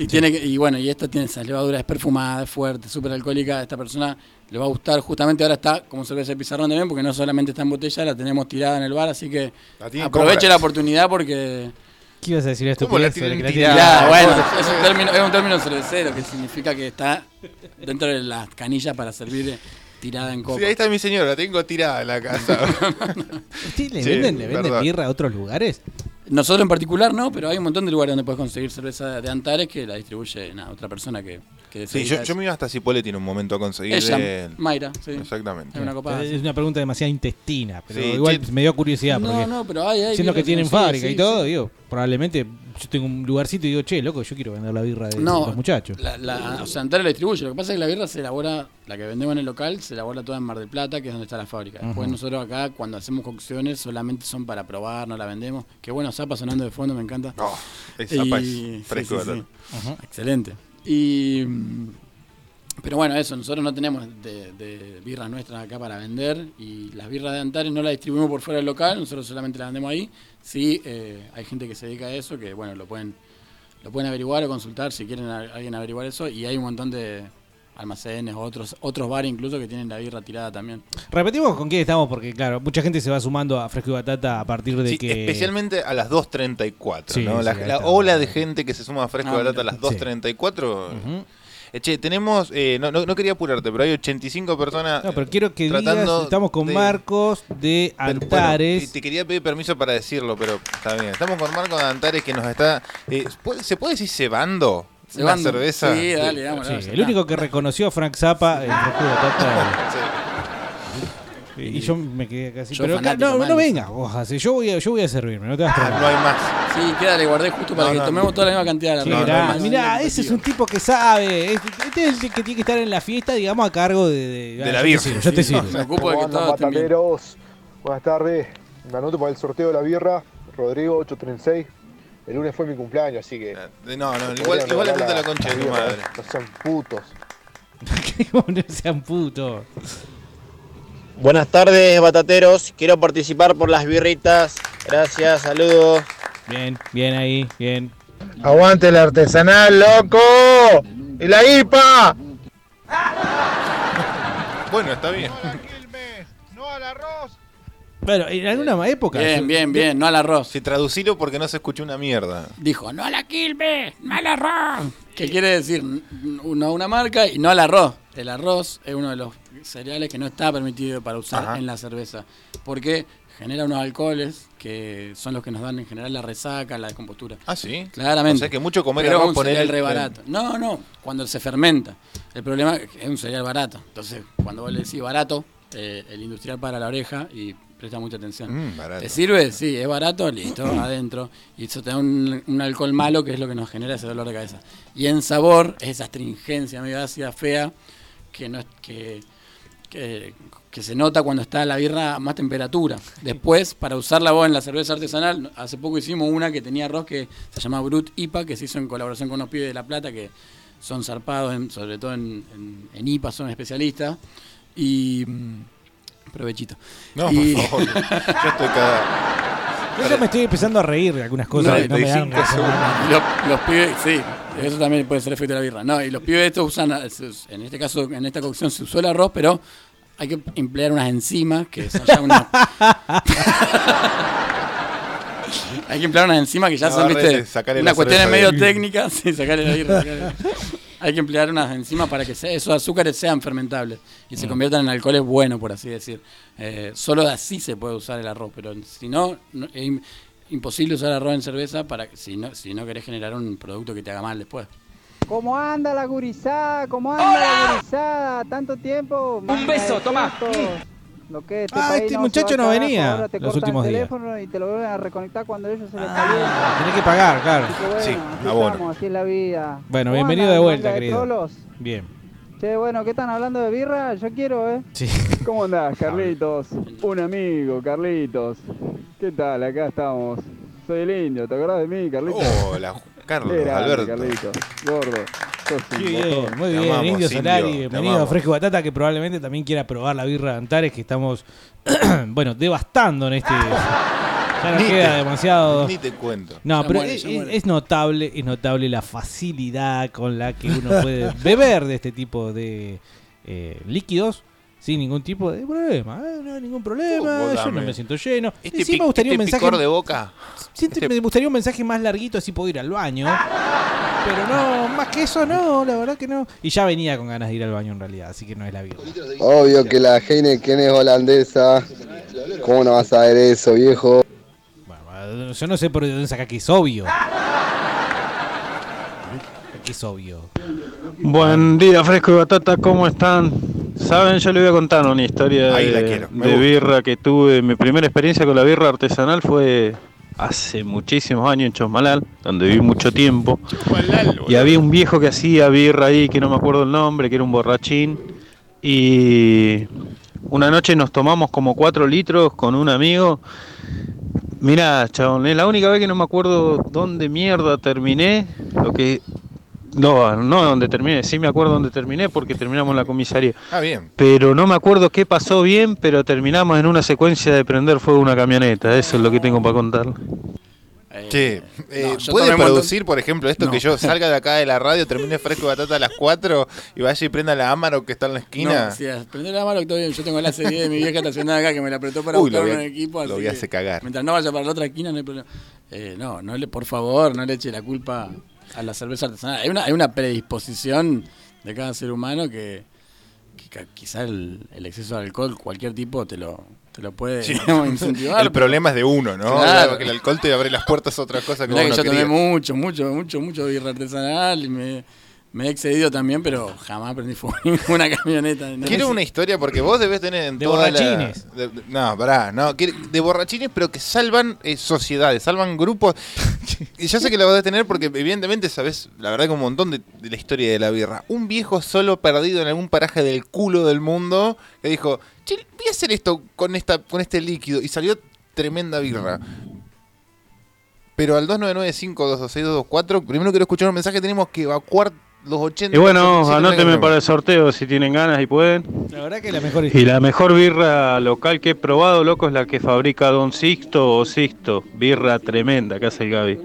Y, tiene que- y bueno, y esta tiene esas levaduras, es perfumada, es fuerte, súper alcohólica. Esta persona le va a gustar. Justamente ahora está como cerveza de pizarrón también, porque no solamente está en botella, la tenemos tirada en el bar. Así que aproveche la oportunidad porque. ¿Qué ibas a decir esto? ¿Cómo la tienen Ya, tirada? bueno, es un, término, es un término cervecero que significa que está dentro de las canillas para servir eh, tirada en copa. Sí, ahí está mi señora, la tengo tirada en la casa. ¿Ustedes le Sí, venden, le venden birra a otros lugares? Nosotros en particular no, pero hay un montón de lugares donde puedes conseguir cerveza de Antares que la distribuye nada, otra persona que, que Sí, yo, yo me iba hasta Cipoletti en un momento a conseguir. Ella, de- Mayra, sí. Exactamente. Es una copada. Es una pregunta demasiado intestina, pero Sí, igual che- me dio curiosidad. No, porque no, pero hay- hay Siendo que tienen sí, fábrica sí, y todo, sí. digo, probablemente yo tengo un lugarcito y digo, che, loco, yo quiero vender la birra de No, los muchachos. La, la, o sea, Antares la distribuye. Lo que pasa es que la birra se elabora, la que vendemos en el local, se elabora toda en Mar del Plata, que es donde está la fábrica. Después nosotros acá, cuando hacemos cocciones, solamente son para probar, no la vendemos. Qué bueno zapa sonando de fondo, me encanta. Oh, el zapa es fresco, sí, sí, ¿verdad? sí. Excelente. Y, mm, pero bueno, eso, nosotros no tenemos de, de birras nuestras acá para vender y las birras de Antares no las distribuimos por fuera del local, nosotros solamente las vendemos ahí. Sí, eh, hay gente que se dedica a eso, que bueno, lo pueden, lo pueden averiguar o consultar si quieren alguien averiguar eso y hay un montón de almacenes o otros, otros bares incluso que tienen la birra tirada también. Repetimos con quién estamos, porque claro, mucha gente se va sumando a Fresco y Batata a partir de Sí, que. especialmente a las 2.34, Sí, ¿no? sí, la, la ola de gente que se suma a Fresco Ah, de Batata a las 2.34. Eh, che, tenemos, eh, no, no, no quería apurarte, pero hay 85 personas No, pero quiero que digas, tratando estamos con de- Marcos de Antares. bueno, te quería pedir permiso para decirlo, pero está bien. Estamos con Marco de Antares que nos está... eh, ¿puede- ¿Se puede decir cebando? ¿Una cerveza? Sí, dale, vámonos. Sí, el único que reconoció a Frank Zappa en Fresco y yo me quedé casi. Yo Pero fanático no, no de venga, vos, yo voy, a, yo voy a servirme, no te vas a Ah, no hay más. Sí, queda, le guardé justo para No, que no, tomemos no. toda la misma cantidad de arroz. grande. Mirá, ese es un tipo que sabe. Este, es el que tiene que estar en la fiesta, digamos, a cargo de, de, De la birra. sirvo, Yo te Sí, sirvo. me ocupo de que ¿Cómo andan, todos? Buenas tardes. Me anoto para el sorteo de la birra. Rodrigo 836. El lunes fue mi cumpleaños, así que. No, no, me igual, le pregunta la concha de tu madre. No sean putos. no sean putos. Buenas tardes, batateros. Quiero participar por las birritas. Gracias, saludos. Bien, bien ahí, bien. Aguante el artesanal, loco. Y la IPA. Bueno, está bien. Bueno, en alguna época. Bien, yo- bien, bien, no al arroz. Sí, traducilo porque no se escuchó una mierda. Dijo, no a la quilme, no al arroz. ¿Qué quiere decir? No a una marca y no al arroz. El arroz es uno de los cereales que no está permitido para usar Ajá. en la cerveza. Porque genera unos alcoholes que son los que nos dan en general la resaca, la descompostura. Ah, sí. Claramente. O sea que mucho comer Pero arroz es un poner cereal el- re barato. No, no, cuando se fermenta. El problema es que es un cereal barato. Entonces, cuando vos le decís barato, eh, el industrial para la oreja y presta mucha atención. Mm. ¿Te sirve? Sí, es barato, listo, adentro. Y eso te da un, un alcohol malo que es lo que nos genera ese dolor de cabeza. Y en sabor, es esa astringencia medio ácida, fea, que no es que, que, que se nota cuando está la birra a más temperatura. Después, para usarla vos en la cerveza artesanal, hace poco hicimos una que tenía arroz que se llama Brut IPA, que se hizo en colaboración con unos pibes de La Plata que son zarpados, en- sobre todo en, en- en IPA, son especialistas. Y. mm, Provechito. No, Y- por favor. Yo estoy cagado. Yo ya me estoy empezando a reír de algunas cosas que no me dan 95 razón. los, los pibes, sí, eso también puede ser efecto de la birra. No, y los pibes estos usan, en este caso, en esta cocción se usó el arroz, pero hay que emplear unas enzimas que son ya una. hay que emplear unas enzimas que ya No, son, viste, unas cuestiones cerveza medio técnicas. Sí, sacarle la birra. sacarle- Hay que emplear unas enzimas para que se- esos azúcares sean fermentables y se Mm. conviertan en alcoholes buenos, por así decir. Eh, solo así se puede usar el arroz, pero si no, no- es im- imposible usar arroz en cerveza para si no, si no querés generar un producto que te haga mal después. ¿Cómo anda la gurizada? ¿Cómo anda la gurizada? Tanto tiempo. Un beso, toma. Lo que este Ah, país este no muchacho no carajo, venía ahora te los cortan últimos el días. teléfono y te lo vuelven a reconectar cuando ellos se les Ah, tenés que pagar, claro. Así que bueno, Sí, así abono. estamos, así es la vida. Bueno, ¿Cómo bienvenido de vuelta, de querido. trolos? Bien. Che, bueno, ¿qué están hablando de birra? Yo quiero, ¿eh? Sí. ¿Cómo andás, Carlitos? Un amigo, Carlitos. ¿Qué tal? Acá estamos. Soy el indio, ¿te acordás de mí, Carlitos? Hola, Carlos, grande, Alberto. Carlitos. Gordo. Muy bien, muy bien, amamos, Indio Solari, bienvenido a. Fresco y Batata, que probablemente también quiera probar la birra de Antares, que estamos, bueno, devastando en este... Ya nos Ni queda te- demasiado... Ni te cuento. No, Ya pero muere, es, es notable, es notable la facilidad con la que uno puede beber de este tipo de eh, líquidos sin ningún tipo de problema. ¿eh? No hay ningún problema, Uh, yo no me siento lleno. Este, sí me gustaría este un mensaje picor de boca. Sí, te- me gustaría un mensaje más larguito, así puedo ir al baño. Pero no, más que eso no, la verdad que no. Y ya venía con ganas de ir al baño en realidad, así que no es la birra. Obvio que la Heineken es holandesa. ¿Cómo no vas a ver eso, viejo? Yo no sé por dónde saca que es obvio. Que es obvio. Buen día, Fresco y Batata, ¿cómo están? Saben, yo les voy a contar una historia Ahí la de, quiero, birra que tuve. Mi primera experiencia con la birra artesanal fue hace muchísimos años en Chosmalal, donde viví mucho tiempo. Y había un viejo que hacía birra ahí, que no me acuerdo el nombre, que era un borrachín. Y una noche nos tomamos como 4 litros con un amigo. Mira, chabón, es la única vez que no me acuerdo dónde mierda terminé. Lo que. No, no dónde terminé, sí me acuerdo dónde terminé porque terminamos en la comisaría. Ah, bien. Pero no me acuerdo qué pasó bien, pero terminamos en una secuencia de prender fuego a una camioneta. Eso es lo que tengo para contar. Che, eh, yo ¿puede tomé un montón- producir, por ejemplo, esto No. que yo salga de acá de la radio, termine fresco de batata a las 4 y vaya y prenda la Amaro que está en la esquina? No, si aprender la mano, todo bien. Yo tengo la CD de mi vieja estacionada acá que me la apretó para Uy, lo buscarme un equipo. lo así voy a hacer cagar. Mientras no vaya para la otra esquina, no hay problema. Eh, no, no le, por favor, no le eche la culpa a la cerveza artesanal. Hay una, hay una predisposición de cada ser humano que, que quizá el, el exceso de alcohol, cualquier tipo, te lo, te lo puede Sí. digamos, incentivar. El pero- problema es de uno, ¿no? Claro. Que el alcohol te abre las puertas a otra cosa que Mirá uno que yo tomé mucho, mucho, mucho, mucho birra artesanal y me, me he excedido también, pero jamás prendí fuego a ninguna camioneta. No Quiero sé. una historia porque vos debes tener en De toda la- borrachines. de- de- no, pará, no. De borrachines, pero que salvan eh, sociedades, salvan grupos. y yo sé que lo debes tener porque, evidentemente, sabes, la verdad, que un montón de, de la historia de la birra. Un viejo solo perdido en algún paraje del culo del mundo que dijo: Che, voy a hacer esto con, esta, con este líquido. Y salió tremenda birra. Pero al 299-5226224, primero quiero escuchar un mensaje. Tenemos que evacuar los 80. Y bueno, 87 anótenme que para el sorteo si tienen ganas y pueden. La verdad que la mejor Y la mejor birra local que he probado, loco, es la que fabrica Don Sixto o Sixto. Birra tremenda que hace el Gaby.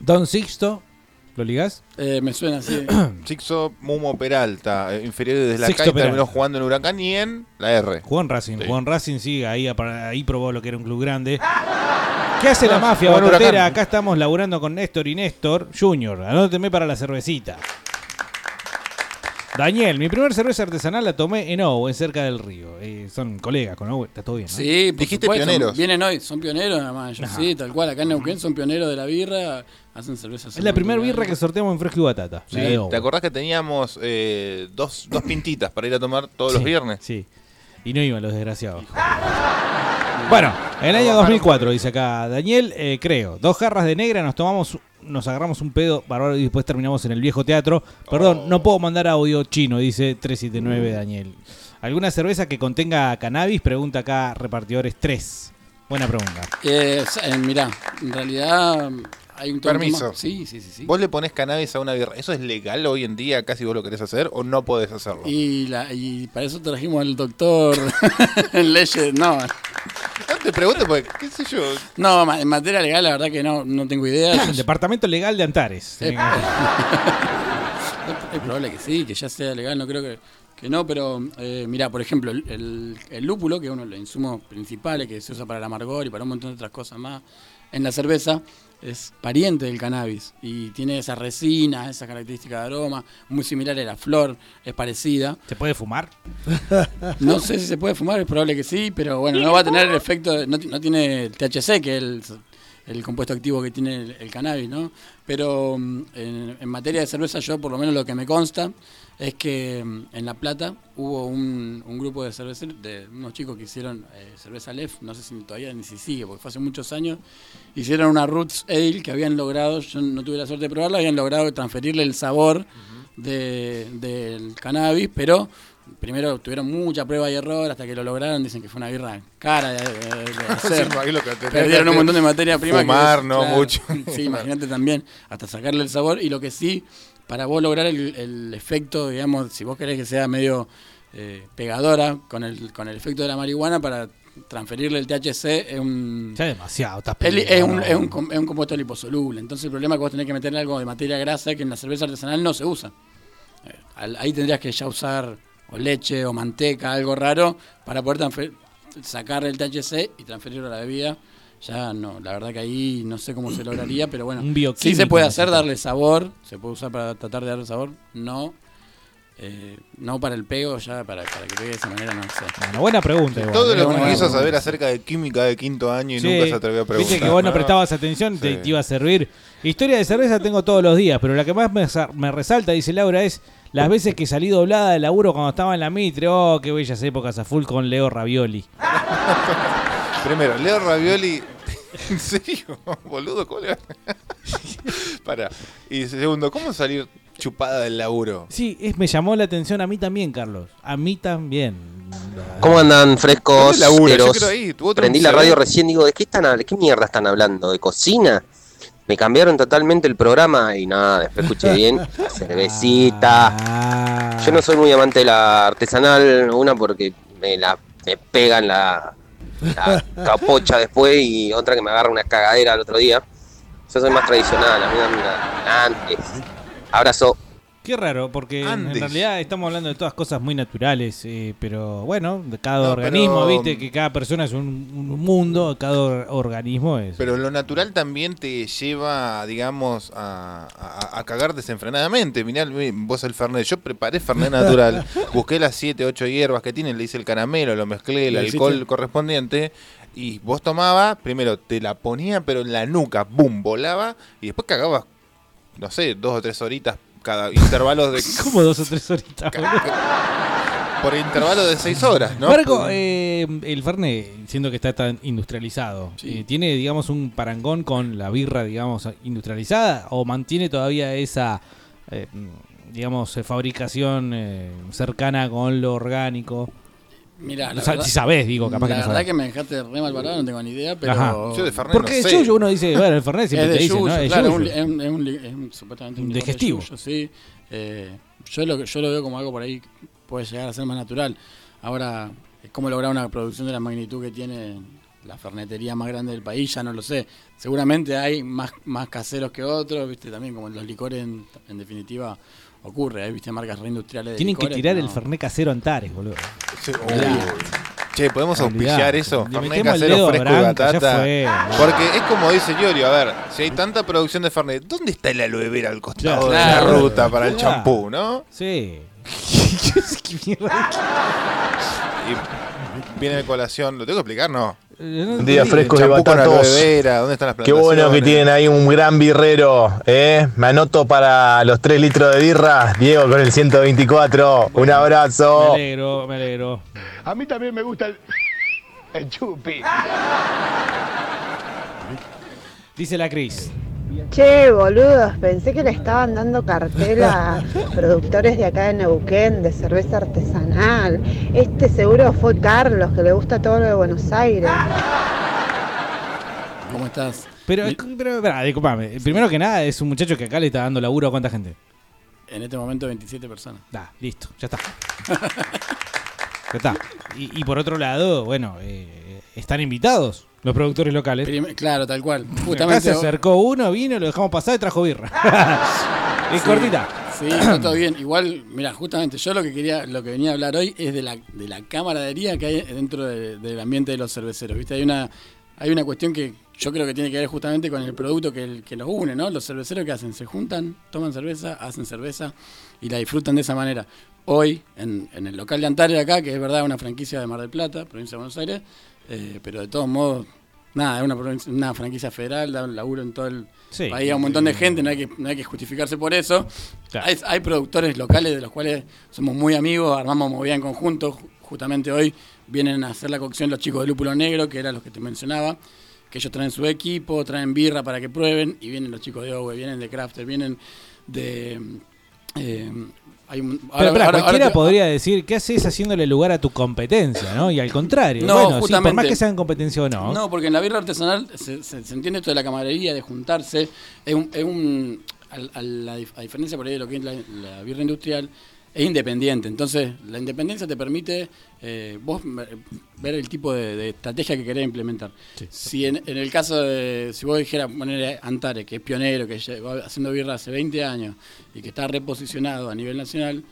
Don Sixto, ¿lo ligás? Eh, me suena así. Sixto Mumo Peralta, eh, inferior desde la Sixto calle, terminó jugando en Huracán y en la R. Juan Racing, Sí. Juan Racing sí, ahí, apa- ahí probó lo que era un club grande. ¿Qué hace la No, mafia batatera? Huracán. Acá estamos laburando con Néstor y Néstor Junior. Anóteme para la cervecita. Daniel, mi primer cerveza artesanal la tomé en Owe, en cerca del río. Eh, son colegas con Owe, está todo bien. ¿no? Sí, por Dijiste supuesto, pioneros. Vienen hoy, son pioneros nada más. Yo sí, tal cual. Acá en Neuquén son pioneros de la birra, hacen cervezas. Es la primera birra que sorteamos en Fresco y Batata. Sí. ¿Te acordás que teníamos eh, dos, dos pintitas para ir a tomar todos los viernes? Sí. Y no iban los desgraciados. Bueno, en el año 2004, dice acá Daniel, eh, creo, dos jarras de negra, nos tomamos, nos agarramos un pedo bárbaro y después terminamos en el viejo teatro. Perdón, no puedo mandar audio chino, dice 379 Daniel. ¿Alguna cerveza que contenga cannabis? Pregunta acá Repartidores 3. Buena pregunta. Eh, eh, mirá, en realidad hay un Permiso. Sí, sí, sí. sí. ¿Vos le ponés cannabis a una birra? ¿Eso es legal hoy en día, casi vos lo querés hacer, o no podés hacerlo? Y, la, y para eso trajimos al doctor en leyes. No, No te pregunto porque, qué sé yo. no, en materia legal, la verdad que no, no tengo idea. El Departamento Legal de Antares. Eh, Es probable que sí, que ya sea legal, no creo que, que no, pero eh, mira, por ejemplo, el, el- el lúpulo, que es uno de los insumos principales que se usa para el amargor y para un montón de otras cosas más en la cerveza, es pariente del cannabis y tiene esa resina, esa característica de aroma, muy similar a la flor, es parecida. ¿Se puede fumar? No sé si se puede fumar, es probable que sí, pero bueno, no va a tener el efecto, no, no tiene el THC, que es el, el compuesto activo que tiene el, el cannabis, ¿no? Pero mm, en, en materia de cerveza, yo por lo menos lo que me consta es que mm, en La Plata hubo un, un grupo de cerveceros, de unos chicos que hicieron eh, cerveza Lef, no sé si todavía ni si sigue, porque fue hace muchos años, hicieron una Roots Ale que habían logrado, yo no tuve la suerte de probarla, habían logrado transferirle el sabor de- del cannabis, pero primero tuvieron mucha prueba y error hasta que lo lograron, dicen que fue una birra cara de, de- de hacer. Sí, imagino que te- Perdieron un montón de materia prima. que Fumar, es- no mucho. Sí, imagínate también, hasta sacarle el sabor. Y lo que sí, para vos lograr el, el efecto, digamos, si vos querés que sea medio eh, pegadora con el, con el efecto de la marihuana, para transferirle el THC es un... Ya demasiado, estás Es, es un, es, un, es un compuesto liposoluble. Entonces el problema es que vos tenés que meterle algo de materia grasa que en la cerveza artesanal no se usa. Eh, Ahí tendrías que ya usar o leche o manteca, algo raro, para poder sacar el THC y transferirlo a la bebida. Ya no, la verdad que ahí no sé cómo se lograría, pero bueno, Un sí se puede hacer, darle sabor, se puede usar para tratar de darle sabor, no, eh, no para el pego, ya para, para que pegue de esa manera, no sé. Bueno, buena pregunta. igual, Todo eh, lo que quiso saber acerca de química de quinto año y Sí, nunca se atrevió a preguntar. Viste que vos no prestabas atención, te, Sí. te iba a servir. Historia de cerveza tengo todos los días, pero la que más me, me resalta, dice Laura, es las veces que salí doblada de laburo cuando estaba en la Mitre. Oh, qué bellas épocas a full con Leo Ravioli. Primero, Leo Ravioli. ¿En serio? Boludo, ¿cómo le va? Para. Y segundo, ¿cómo salir chupada del laburo? Sí, es, me llamó la atención a mí también, Carlos. A mí también. ¿Cómo andan frescos? Otro Prendí la radio recién digo, ¿de qué están hab- qué mierda están hablando? ¿De cocina? Me cambiaron totalmente el programa y nada, después escuché bien. Cervecita. Yo no soy muy amante de la artesanal, una porque me la me pegan la, la capocha después y otra que me agarra una cagadera el otro día. Yo soy más tradicional, a mí una antes. Abrazo. Qué raro, porque en realidad estamos hablando de todas cosas muy naturales, eh, pero bueno, de cada No, organismo, pero- viste que cada persona es un, un mundo, cada or- organismo es... Pero lo natural también te lleva, digamos, a, a- a cagar desenfrenadamente. Mirá, mi- vos el Fernet. Yo preparé Fernet natural. busqué las 7, 8 hierbas que tiene, le hice el caramelo, lo mezclé, el ¿Lo alcohol hiciste? correspondiente. Y vos tomabas, primero te la ponía, pero en la nuca, boom, volaba. Y después cagabas, no sé, dos o tres horitas cada intervalos de. Como dos o tres horitas. Por intervalo de seis horas, ¿no? Marco, eh, el Fernet, siendo que está tan industrializado, eh, ¿tiene, digamos, un parangón con la birra, digamos, industrializada? ¿O mantiene todavía esa, eh, digamos, eh, fabricación eh, cercana con lo orgánico? Mira, O sea, si sabés, digo, capaz que la no verdad sabés. que me dejaste re mal parado, no tengo ni idea, pero. Ajá. Yo de Fernet Porque no sé. yuyo, uno dice, bueno, el Fernet siempre es de te dicen, ¿no? yuyo, Es claro, yuyo. es un- es un es un- supuestamente un Digestivo. yuyo, sí. Eh, yo, lo, que- yo lo veo como algo por ahí que puede llegar a ser más natural. Ahora, cómo lograr una producción de la magnitud que tiene la fernetería más grande del país, ya no lo sé. Seguramente hay más, más caseros que otros, viste, también como en los licores, en, en definitiva, ocurre. Hay, viste, marcas reindustriales de Tienen que tirar no. el Fernet casero Antares, boludo. Che, ¿podemos auspiciar eso? Fernet casero fresco y batata. fue. Porque es como dice Yorio, a ver, si hay tanta producción de Fernet, ¿dónde está el aloe vera al costado de la Claro. ruta para el champú, no? Sí. Y viene de colación, ¿lo tengo que explicar? No. Un día fresco de Champú con batatos. ¿dónde están las Qué bueno que tienen ahí un gran birrero, ¿eh? Me anoto para los 3 litros de birra. Diego con el 124. Un Me abrazo. alegro, me alegro. A mí también me gusta el, el chupi. Dice la Cris. Che, boludos, pensé que le estaban dando cartel a productores de acá de Neuquén de cerveza artesanal. Este seguro fue Carlos, que le gusta todo lo de Buenos Aires. ¿Cómo estás? Pero, pero espera, disculpame. Primero que nada, es un muchacho que acá le está dando laburo a cuánta gente. En este momento 27 personas. Da, listo, ya está. ya está. Y, y por otro lado, bueno, eh, están invitados los productores locales. Prim- claro, tal cual. Acá se acercó uno, vino, lo dejamos pasar y trajo birra. es Sí, cortita. Sí, está todo bien. Igual, mira, justamente yo lo que quería, lo que venía a hablar hoy es de la, de la camaradería que hay dentro de- del ambiente de los cerveceros. ¿Viste? Hay una, hay una cuestión que yo creo que tiene que ver justamente con el producto que, el- que los une, ¿no? Los cerveceros que hacen, se juntan, toman cerveza, hacen cerveza y la disfrutan de esa manera. Hoy, en, en el local de Antares acá, que es verdad una franquicia de Mar del Plata, provincia de Buenos Aires, eh, pero de todos modos, nada, es una, una franquicia federal, da un laburo en todo el Sí. país a un montón de gente, no hay que, no hay que justificarse por eso. Hay, hay productores locales de los cuales somos muy amigos, armamos movida en conjunto. Ju- Justamente hoy vienen a hacer la cocción los chicos de Lúpulo Negro, que eran los que te mencionaba, que ellos traen su equipo, traen birra para que prueben, y vienen los chicos de Owe, vienen de Crafter, vienen de... eh, hay un- Pero ahora- ahora- cualquiera ahora podría decir, ¿qué haces haciéndole lugar a tu competencia? ¿no? Y al contrario, No, bueno, por más que sean competencia o no. No, porque en la birra artesanal se, se- se entiende esto de la camaradería, de juntarse. Es un, es un- al- a, la a diferencia por ahí de lo que es la, la birra industrial, es independiente. Entonces, la independencia te permite eh, vos ver el tipo de, de estrategia que querés implementar. Si en, en el caso de, si vos dijeras poner Antares, que es pionero, que lleva haciendo birra hace 20 años y que está reposicionado a nivel nacional,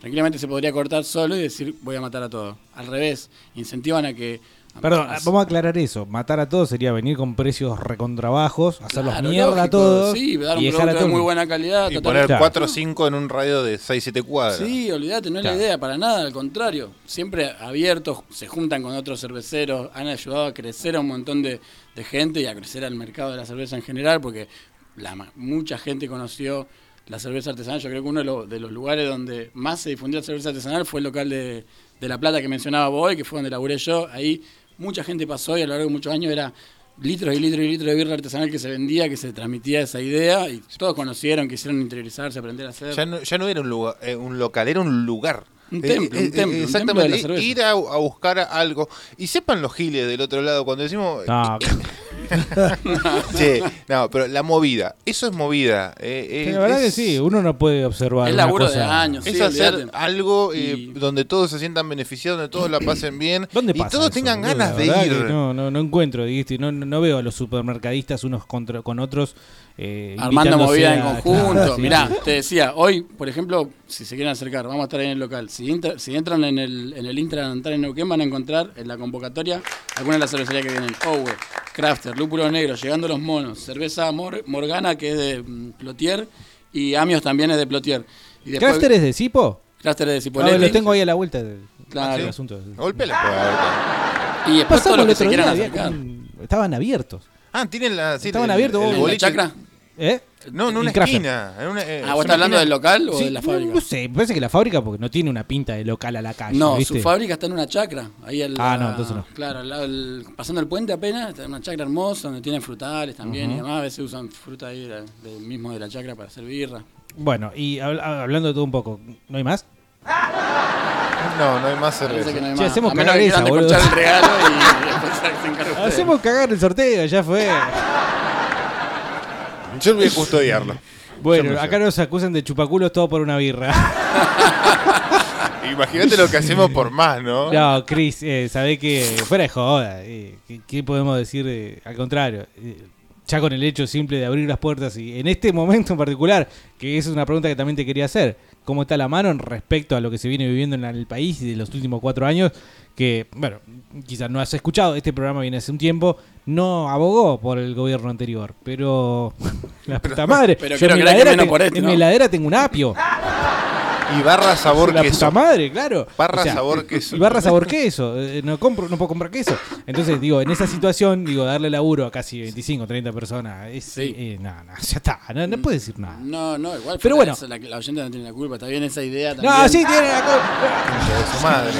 tranquilamente se podría cortar solo y decir voy a matar a todos. Al revés, incentivan a que... Perdón, vamos a aclarar eso. Matar a todos sería venir con precios recontrabajos, hacerlos Claro, mierda a todos sí, dar un y producto de muy buena calidad. Y total- poner Claro. 4 o 5 en un radio de 6-7 cuadras. Sí, olvídate, no es Claro. la idea para nada, al contrario. Siempre abiertos, se juntan con otros cerveceros, han ayudado a crecer a un montón de, de gente y a crecer al mercado de la cerveza en general, porque la, ma- mucha gente conoció la cerveza artesanal. Yo creo que uno de, los- de los lugares donde más se difundió la cerveza artesanal fue el local de, de La Plata que mencionaba vos, y que fue donde laburé yo. Ahí mucha gente pasó y a lo largo de muchos años era litros y litros y litros de birra artesanal que se vendía, que se transmitía esa idea y todos conocieron, quisieron interiorizarse, aprender a hacer. Ya no, ya no era un, lugar, eh, un local, era un lugar. Un Eh, templo, eh, un templo, un Exactamente. templo de la cerveza. Ir a, a buscar algo. Y sepan los giles del otro lado cuando decimos. No. Sí, no, pero la movida. Eso es movida. eh, eh, Sí, la verdad es- que sí, uno no puede observar. Es una laburo de cosa- años, Es sí, hacer algo eh, donde todos se sientan beneficiados, donde todos la pasen bien ¿Dónde y pasa todos eso, tengan ganas de ir. No, no, no encuentro, dijiste, no, no, no veo a los supermercadistas unos contra, con otros. eh, Armando movida en conjunto. Claro, sí, Mirá, sí. te decía, hoy, por ejemplo, si se quieren acercar, vamos a estar ahí en el local. Si, entra- si entran en el, en el Intra de Antares Neuquén, van a encontrar en la convocatoria algunas de las cervecerías que vienen. Owe, Crafter, Lúpulo Negro, Llegando los Monos, Cerveza Mor- Morgana, que es de mm, Plotier, y Amios también es de Plotier. Y después- ¿Crafter es de Cipo? Crafter es de Ah, Cipoletti. lo tengo ahí a la vuelta del, Claro. del asunto. Golpea la. Y después Pasamos todo lo el que otro se día, quieran había acercar. como un- estaban abiertos. Ah, tienen la. sí, Estaban el- abiertos, el vos. ¿En la chacra? ¿Eh? No, en una Crafter. esquina. en una- eh, Ah, ¿vos es estás hablando esquina- del local o Sí, de la fábrica? No sé, me parece que la fábrica porque no tiene una pinta de local a la calle. No, ¿viste? su fábrica está en una chacra. Ahí al Ah, no, entonces no. Claro, al lado del- pasando el puente apenas, está en una chacra hermosa donde tienen frutales también y demás. A veces usan fruta ahí de- del mismo de la chacra para hacer birra. Bueno, y habl- hablando de todo un poco, ¿no hay más? No, no hay más cerveza. que no hay Che, más. hacemos a cagar esa, boludo. el regalo y después se encarga usted. Hacemos cagar el sorteo, ya fue. Yo voy a custodiarlo. Bueno, acá nos acusan de chupaculos todo por una birra. Imagínate lo que hacemos por más, ¿no? No, Chris, eh, sabés que fuera de joda. eh, ¿qué, qué podemos decir? eh, al contrario, eh, ya con el hecho simple de abrir las puertas y en este momento en particular, que esa es una pregunta que también te quería hacer. ¿Cómo está la mano en respecto a lo que se viene viviendo en el país de los últimos cuatro años? Que, bueno, quizás no has escuchado, este programa viene hace un tiempo, no abogó por el gobierno anterior, pero la puta madre. pero yo creo en mi heladera, este, en ¿no? mi heladera tengo un apio. Y barra sabor la queso. puta madre, claro. Barra O sea, sabor queso. Y barra sabor queso. Eh, No compro, no puedo comprar queso. Entonces, digo, en esa situación, digo, darle laburo a casi 25, 30 personas, es, eh, no, no, ya está, no, no puedes decir nada. No, no, igual. Pero bueno. la, la oyente no tiene la culpa. Está bien esa idea también. No, sí, tiene la culpa. de su madre.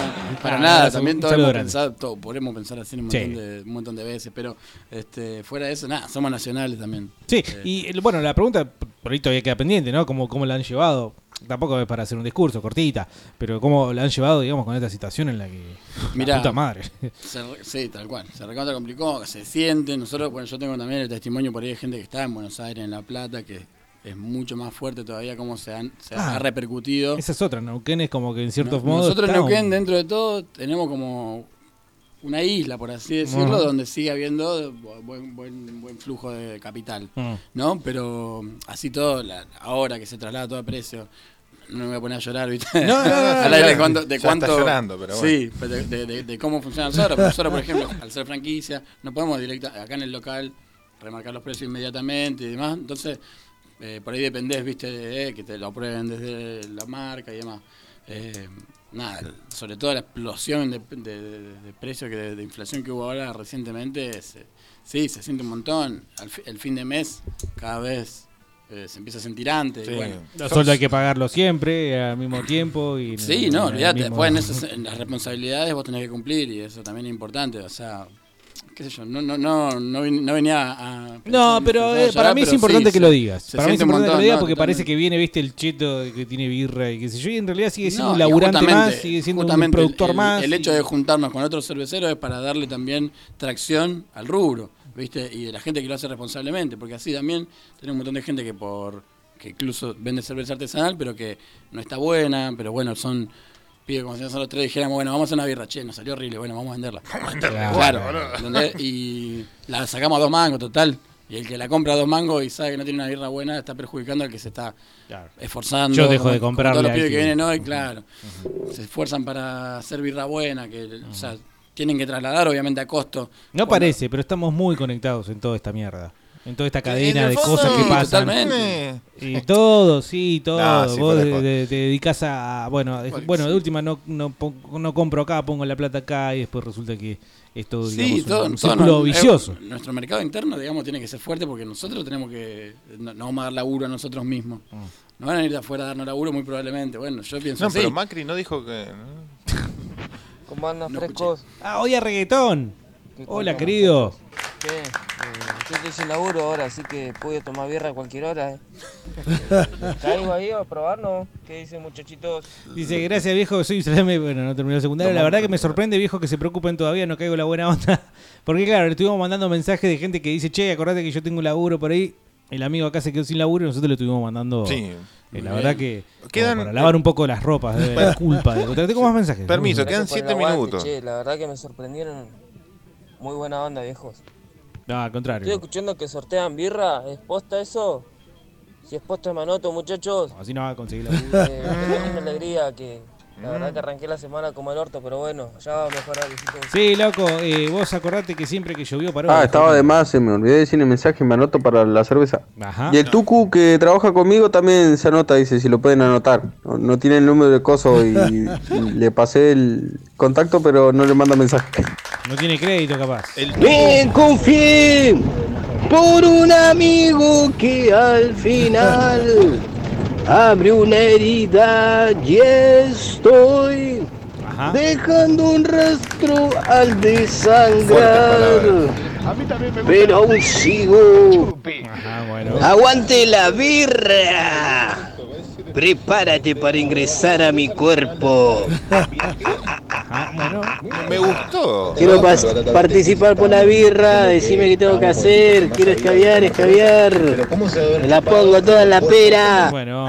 Para Ah, nada, también todos hemos pensado, todo, podemos pensar así un Sí. montón, de, un montón de veces, pero este, fuera de eso, nada, somos nacionales también. Sí, y el- bueno, la pregunta por ahí todavía queda pendiente, ¿no? ¿Cómo, cómo la han llevado? Tampoco es para hacer un discurso cortita, pero cómo la han llevado, digamos, con esta situación en la que. Mirá, la puta madre. Se sí, tal cual. Se recontra complicó, se siente. Nosotros, bueno, yo tengo también el testimonio por ahí de gente que está en Buenos Aires, en La Plata, que es mucho más fuerte todavía cómo se, han, se Ah, ha repercutido. Esa es otra, Neuquén es como que en ciertos No- modos. Nosotros en un- Neuquén, dentro de todo, tenemos como una isla, por así decirlo, donde sigue habiendo bu- buen, buen, buen flujo de capital. Mm. ¿No? Pero así todo, la- ahora que se traslada todo a precio, no me voy a poner a llorar, ¿viste? No, no, no, de cuánto. De cuánto llorando, pero bueno. Sí, de, de- de- de cómo funciona. Porque Nosotros, por ejemplo, al ser franquicia, no podemos directa acá en el local remarcar los precios inmediatamente y demás. Entonces, eh, por ahí dependés, viste, de eh, que te lo aprueben desde la marca y demás. Eh, nada, sobre todo la explosión de, de, de- de precios, que de, de inflación que hubo ahora recientemente, se- sí, se siente un montón. Al fi- el fin de mes, cada vez eh, se empieza a sentir antes. y Sí. bueno, Los sueldos hay que pagarlo siempre, al mismo tiempo. Y Sí, no, olvídate. mismo- Después en, esas, en las responsabilidades vos tenés que cumplir y eso también es importante. O sea, qué sé yo, no, no, no, no, venía a. No, pero eh, para mí es importante que lo digas. Para mí es importante que lo digas porque parece que viene, viste, el cheto que tiene birra y qué sé yo, y en realidad sigue siendo un laburante más, sigue siendo un productor el- más. El hecho de juntarnos con otros cerveceros es para darle también tracción al rubro, ¿viste? Y de la gente que lo hace responsablemente, porque así también tenemos un montón de gente que por que incluso vende cerveza artesanal, pero que no está buena, pero bueno, son pide como si nosotros tres dijéramos, bueno, vamos a hacer una birra, che, nos salió horrible, bueno, vamos a venderla. venderla, Claro. Y la sacamos a dos mangos, total. Y el que la compra a dos mangos y sabe que no tiene una birra buena está perjudicando al que se está esforzando. Yo dejo de comprarle Todos los pibes que que- vienen hoy, claro. Se esfuerzan para hacer birra buena, que o sea, tienen que trasladar obviamente a costo. No Cuando- parece, pero estamos muy conectados en toda esta mierda. En toda esta cadena de fondo, cosas que pasan. totalmente. Y todo, sí, todo. No, sí, Vos de- te dedicas a. Bueno, de- bueno, de última no, no, no compro acá, pongo la plata acá y después resulta que es todo, digamos, Sí, todo, un, todo círculo no- vicioso. eh, nuestro mercado interno, digamos, tiene que ser fuerte porque nosotros tenemos que. No, no vamos a dar laburo a nosotros mismos. Mm. No van a ir de afuera a darnos laburo muy probablemente. Bueno, yo pienso No, así. pero Macri no dijo que. ¿Cómo andan frescos? Ah, oye, reggaetón. ¿Qué Hola, querido. ¿Qué? Yo estoy sin laburo ahora, así que puedo tomar birra a cualquier hora. ¿eh? ¿Caigo ahí a probar, no? ¿Qué dicen, muchachitos? Dice, gracias viejo, soy Salame. Bueno, no terminó el secundario. La verdad que me sorprende, viejo, que se preocupen todavía, no caigo la buena onda. Porque claro, le estuvimos mandando mensajes de gente que dice, che, acordate que yo tengo un laburo por ahí. El amigo acá se quedó sin laburo y nosotros le estuvimos mandando. Sí. Eh, la verdad que Quedan- para lavar un poco las ropas, de la culpa. De, tengo más mensajes. Permiso, quedan por el siete aguante, minutos. Che, la verdad que me sorprendieron. Muy buena onda, viejos. No, al Estoy contrario. escuchando que sortean birra. ¿Es posta eso? Si es posta, manoto, muchachos. Así no va a conseguir laburo. Eh, qué una alegría que la verdad que arranqué la semana como el orto, pero bueno, ya va a mejorar. Sí, loco, eh, vos acordate que siempre que llovió paró. Ah, estaba de más, se me olvidé de decir el mensaje, me anoto para la cerveza. Ajá. Y el Tucu que trabaja conmigo también se anota, dice, si lo pueden anotar. No, no tiene el número de coso y, y le pasé el contacto, pero no le manda mensaje. No tiene crédito capaz. El ¡Ven, Confi! por un amigo que al final abre una herida y estoy dejando un rastro al desangrar. Pero aún sigo. Aguante la birra. Prepárate para ingresar a mi cuerpo. Me gustó. Quiero participar por la birra, decime qué tengo que hacer, quiero escabiar, escabiar. Me la pongo toda en la pera. Bueno.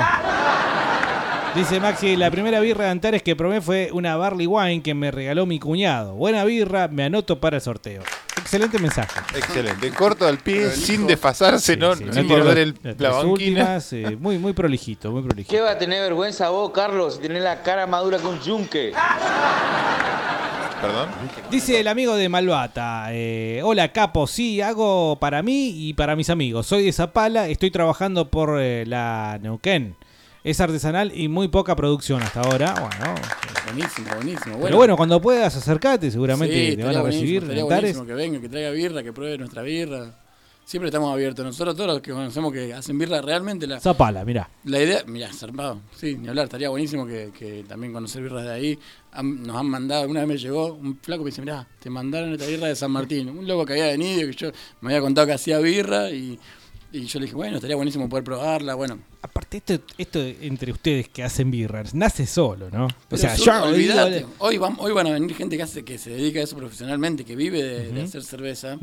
Dice Maxi, la primera birra de Antares que probé fue una Barley Wine que me regaló mi cuñado. Buena birra, me anoto para el sorteo. Excelente mensaje. Excelente. Corto al pie, sin desfasarse, no, Sí, sin las- el, la banquina. últimas, eh, muy, muy prolijito, muy prolijito. ¿Qué va a tener vergüenza vos, Carlos, si tenés la cara madura con yunque? Perdón. Dice el amigo de Malvata, eh, hola capo, sí, hago para mí y para mis amigos. Soy de Zapala, estoy trabajando por eh, la Neuquén. Es artesanal y muy poca producción hasta ahora. Bueno, Buenísimo, buenísimo. pero bueno, cuando puedas acercarte seguramente Sí, te van a recibir buenísimo que venga, que traiga birra, que pruebe nuestra birra. Siempre estamos abiertos. Nosotros todos los que conocemos que hacen birra realmente la, Zapala, mirá. la idea, mira, zarpado, sí, ni hablar, estaría buenísimo que, que también conocer birras de ahí. Han- nos han mandado, una vez me llegó un flaco que me dice, mirá, te mandaron esta birra de San Martín. Un loco que había venido, que yo me había contado que hacía birra y, y yo le dije, bueno, estaría buenísimo poder probarla, bueno. Aparte, esto, esto entre ustedes que hacen birras, nace solo, ¿no? O sea, yo olvidate, hoy, van, hoy van a venir gente que hace que se dedica a eso profesionalmente, que vive de, hacer cerveza,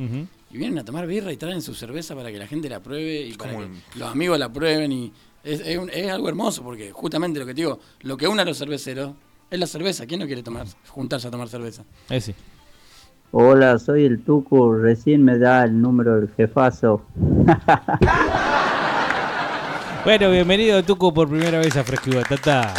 y vienen a tomar birra y traen su cerveza para que la gente la pruebe y para que los amigos la prueben. y es, es un- es algo hermoso porque justamente lo que te digo, lo que une a los cerveceros es la cerveza. ¿Quién no quiere tomar, juntarse a tomar cerveza? Eh, sí. Hola, soy el Tucu. Recién me da el número del jefazo. Bueno, bienvenido Tuco por primera vez a Fresco y Batata.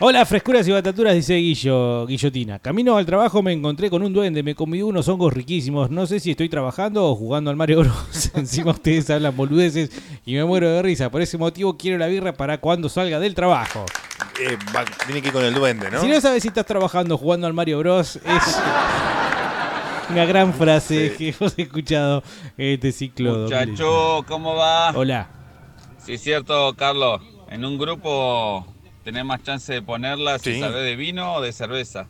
Hola, frescuras y bataturas, dice Guillo, Guillotina. Camino al trabajo me encontré con un duende, me comí unos hongos riquísimos. No sé si estoy trabajando o jugando al Mario Bros. Encima ustedes hablan boludeces y me muero de risa. Por ese motivo quiero la birra para cuando salga del trabajo. Eh, va- tiene que ir con el duende, ¿no? Si no sabes si estás trabajando o jugando al Mario Bros, es una gran frase que hemos escuchado en este ciclo. Muchacho, ¿cómo va? Hola. Sí, es cierto, Carlos. En un grupo tenés más chance de ponerla si Sí. sabés de vino o de cerveza.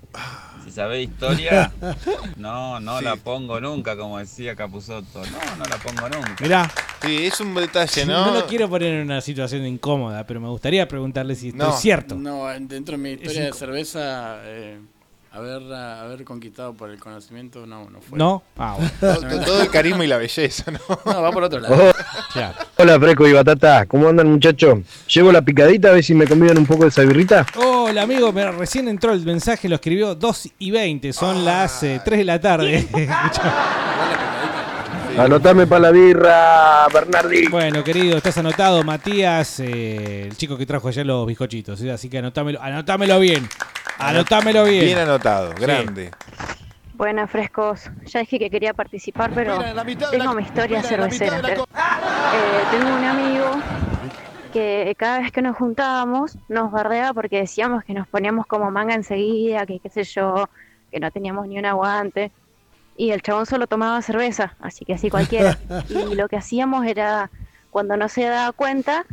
Si sabés historia, no, no la pongo nunca, como decía Capuzotto. No, no la pongo nunca. Mirá. Sí, es un detalle, No, ¿no? lo quiero poner en una situación incómoda, pero me gustaría preguntarle si esto No. es cierto. No, en- dentro de mi historia de cerveza, eh, haberla- haber conquistado por el conocimiento no, no fue. ¿No? Ah, bueno. Todo, todo el carisma y la belleza, ¿no? No, va por otro lado. Oh. Hola Fresco y Batata, ¿cómo andan muchachos? Llevo la picadita a ver si me convidan un poco de esa birrita. Hola amigo, me, recién entró el mensaje, lo escribió 2 y 20, son las eh, 3 de la tarde. Anotame para la birra, Bernardi. bueno, querido, estás anotado, Matías, eh, el chico que trajo allá los bizcochitos, ¿sí? así que anotámelo, anotámelo bien. Anotámelo bien. Bien anotado, Sí. grande. Buenas, frescos. Ya dije que quería participar, pero tengo mi historia cervecera. Eh, tengo un amigo que cada vez que nos juntábamos nos bardeaba porque decíamos que nos poníamos como manga enseguida, que qué sé yo, que no teníamos ni un aguante. Y el chabón solo tomaba cerveza, así que así cualquiera. Y lo que hacíamos era, cuando no se daba cuenta,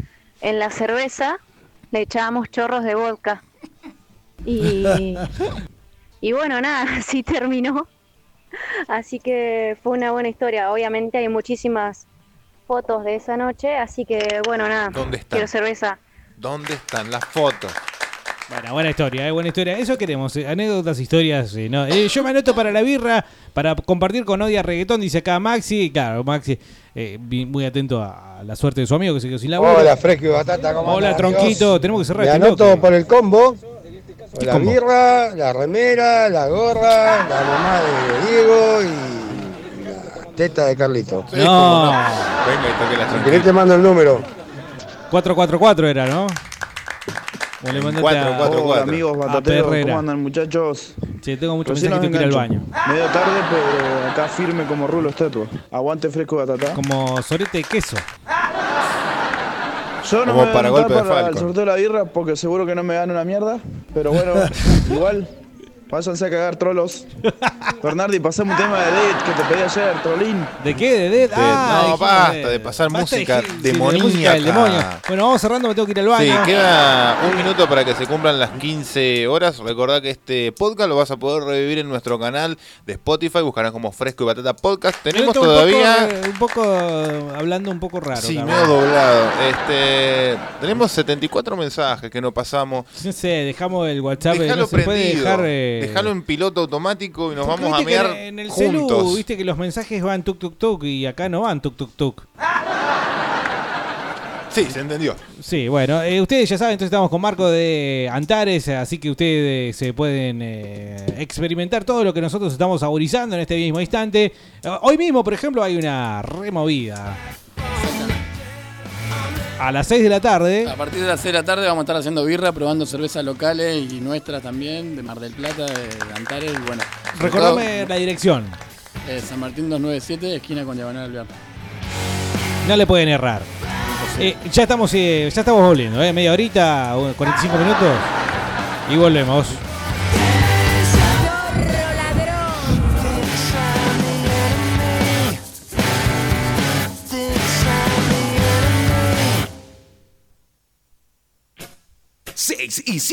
en la cerveza le echábamos chorros de vodka. Y, y bueno, nada, así terminó. Así que fue una buena historia. Obviamente hay muchísimas fotos de esa noche, así que bueno, nada. ¿Dónde están? Quiero cerveza. ¿Dónde están las fotos? Bueno, buena historia, eh, buena historia. Eso queremos, eh, anécdotas, historias. eh, ¿no? Eh, yo me anoto para la birra, para compartir con Odia Reggaetón, dice acá Maxi. Claro, Maxi, eh, muy atento a, la suerte de su amigo que se quedó sin laburo. Hola, Fresco y Batata, ¿cómo Hola, Tronquito, tenemos que cerrar Me este anoto bloque. por el combo. ¿Qué La combo? birra, la remera, la gorra, la mamá de Diego y la teta de Carlito. Sí, No. cómo no. Venga y toque la querés te mando el número. 444 era, ¿no? O le mandaste a- Hola amigos a batateros. ¿cómo andan muchachos? Sí, tengo mucho Recién mensaje, los tengo que ir al baño. Medio tarde, pero acá firme como rulo estatua. Aguante fresco batata. Como sorete de queso. Yo no Como me voy a para anotar golpe de para el sorteo de la birra porque seguro que no me gana una mierda. Pero bueno, igual Váyanse a cagar, trolos. Bernardi, pasame un tema de Dead que te pedí ayer, trolín. ¿De qué? ¿De Dead? Ah, no, basta de- de pasar basta de música de demoníaca. música del demonio. Bueno, vamos cerrando, me tengo que ir al baño. Sí, queda un minuto para que se cumplan las 15 horas. Recordá que este podcast lo vas a poder revivir en nuestro canal de Spotify. Buscarán como Fresco y Batata Podcast. Tenemos todavía. Un poco, un poco, hablando un poco raro. Sí, medio doblado. Este, tenemos 74 mensajes que no pasamos. No sé, dejamos el WhatsApp. Déjalo no se puede prendido. dejar. eh, Déjalo en piloto automático y nos vamos a mear en el juntos. celu, viste que los mensajes van tuk tuk tuk y acá no van tuk tuk tuk. Sí, se entendió. Sí, bueno, eh, ustedes ya saben, entonces estamos con Marco de Antares, así que ustedes se pueden eh, experimentar todo lo que nosotros estamos saborizando en este mismo instante. Eh, Hoy mismo, por ejemplo, hay una removida. A las 6 de la tarde. A partir de las 6 de la tarde vamos a estar haciendo birra, probando cervezas locales y nuestras también, de Mar del Plata, de Antares y bueno. Recordame la dirección. eh, San Martín 297, esquina con Diagonal Alvear. No le pueden errar. Eh, ya estamos eh, ya estamos volviendo, eh, media horita, o 45 minutos y volvemos. Six y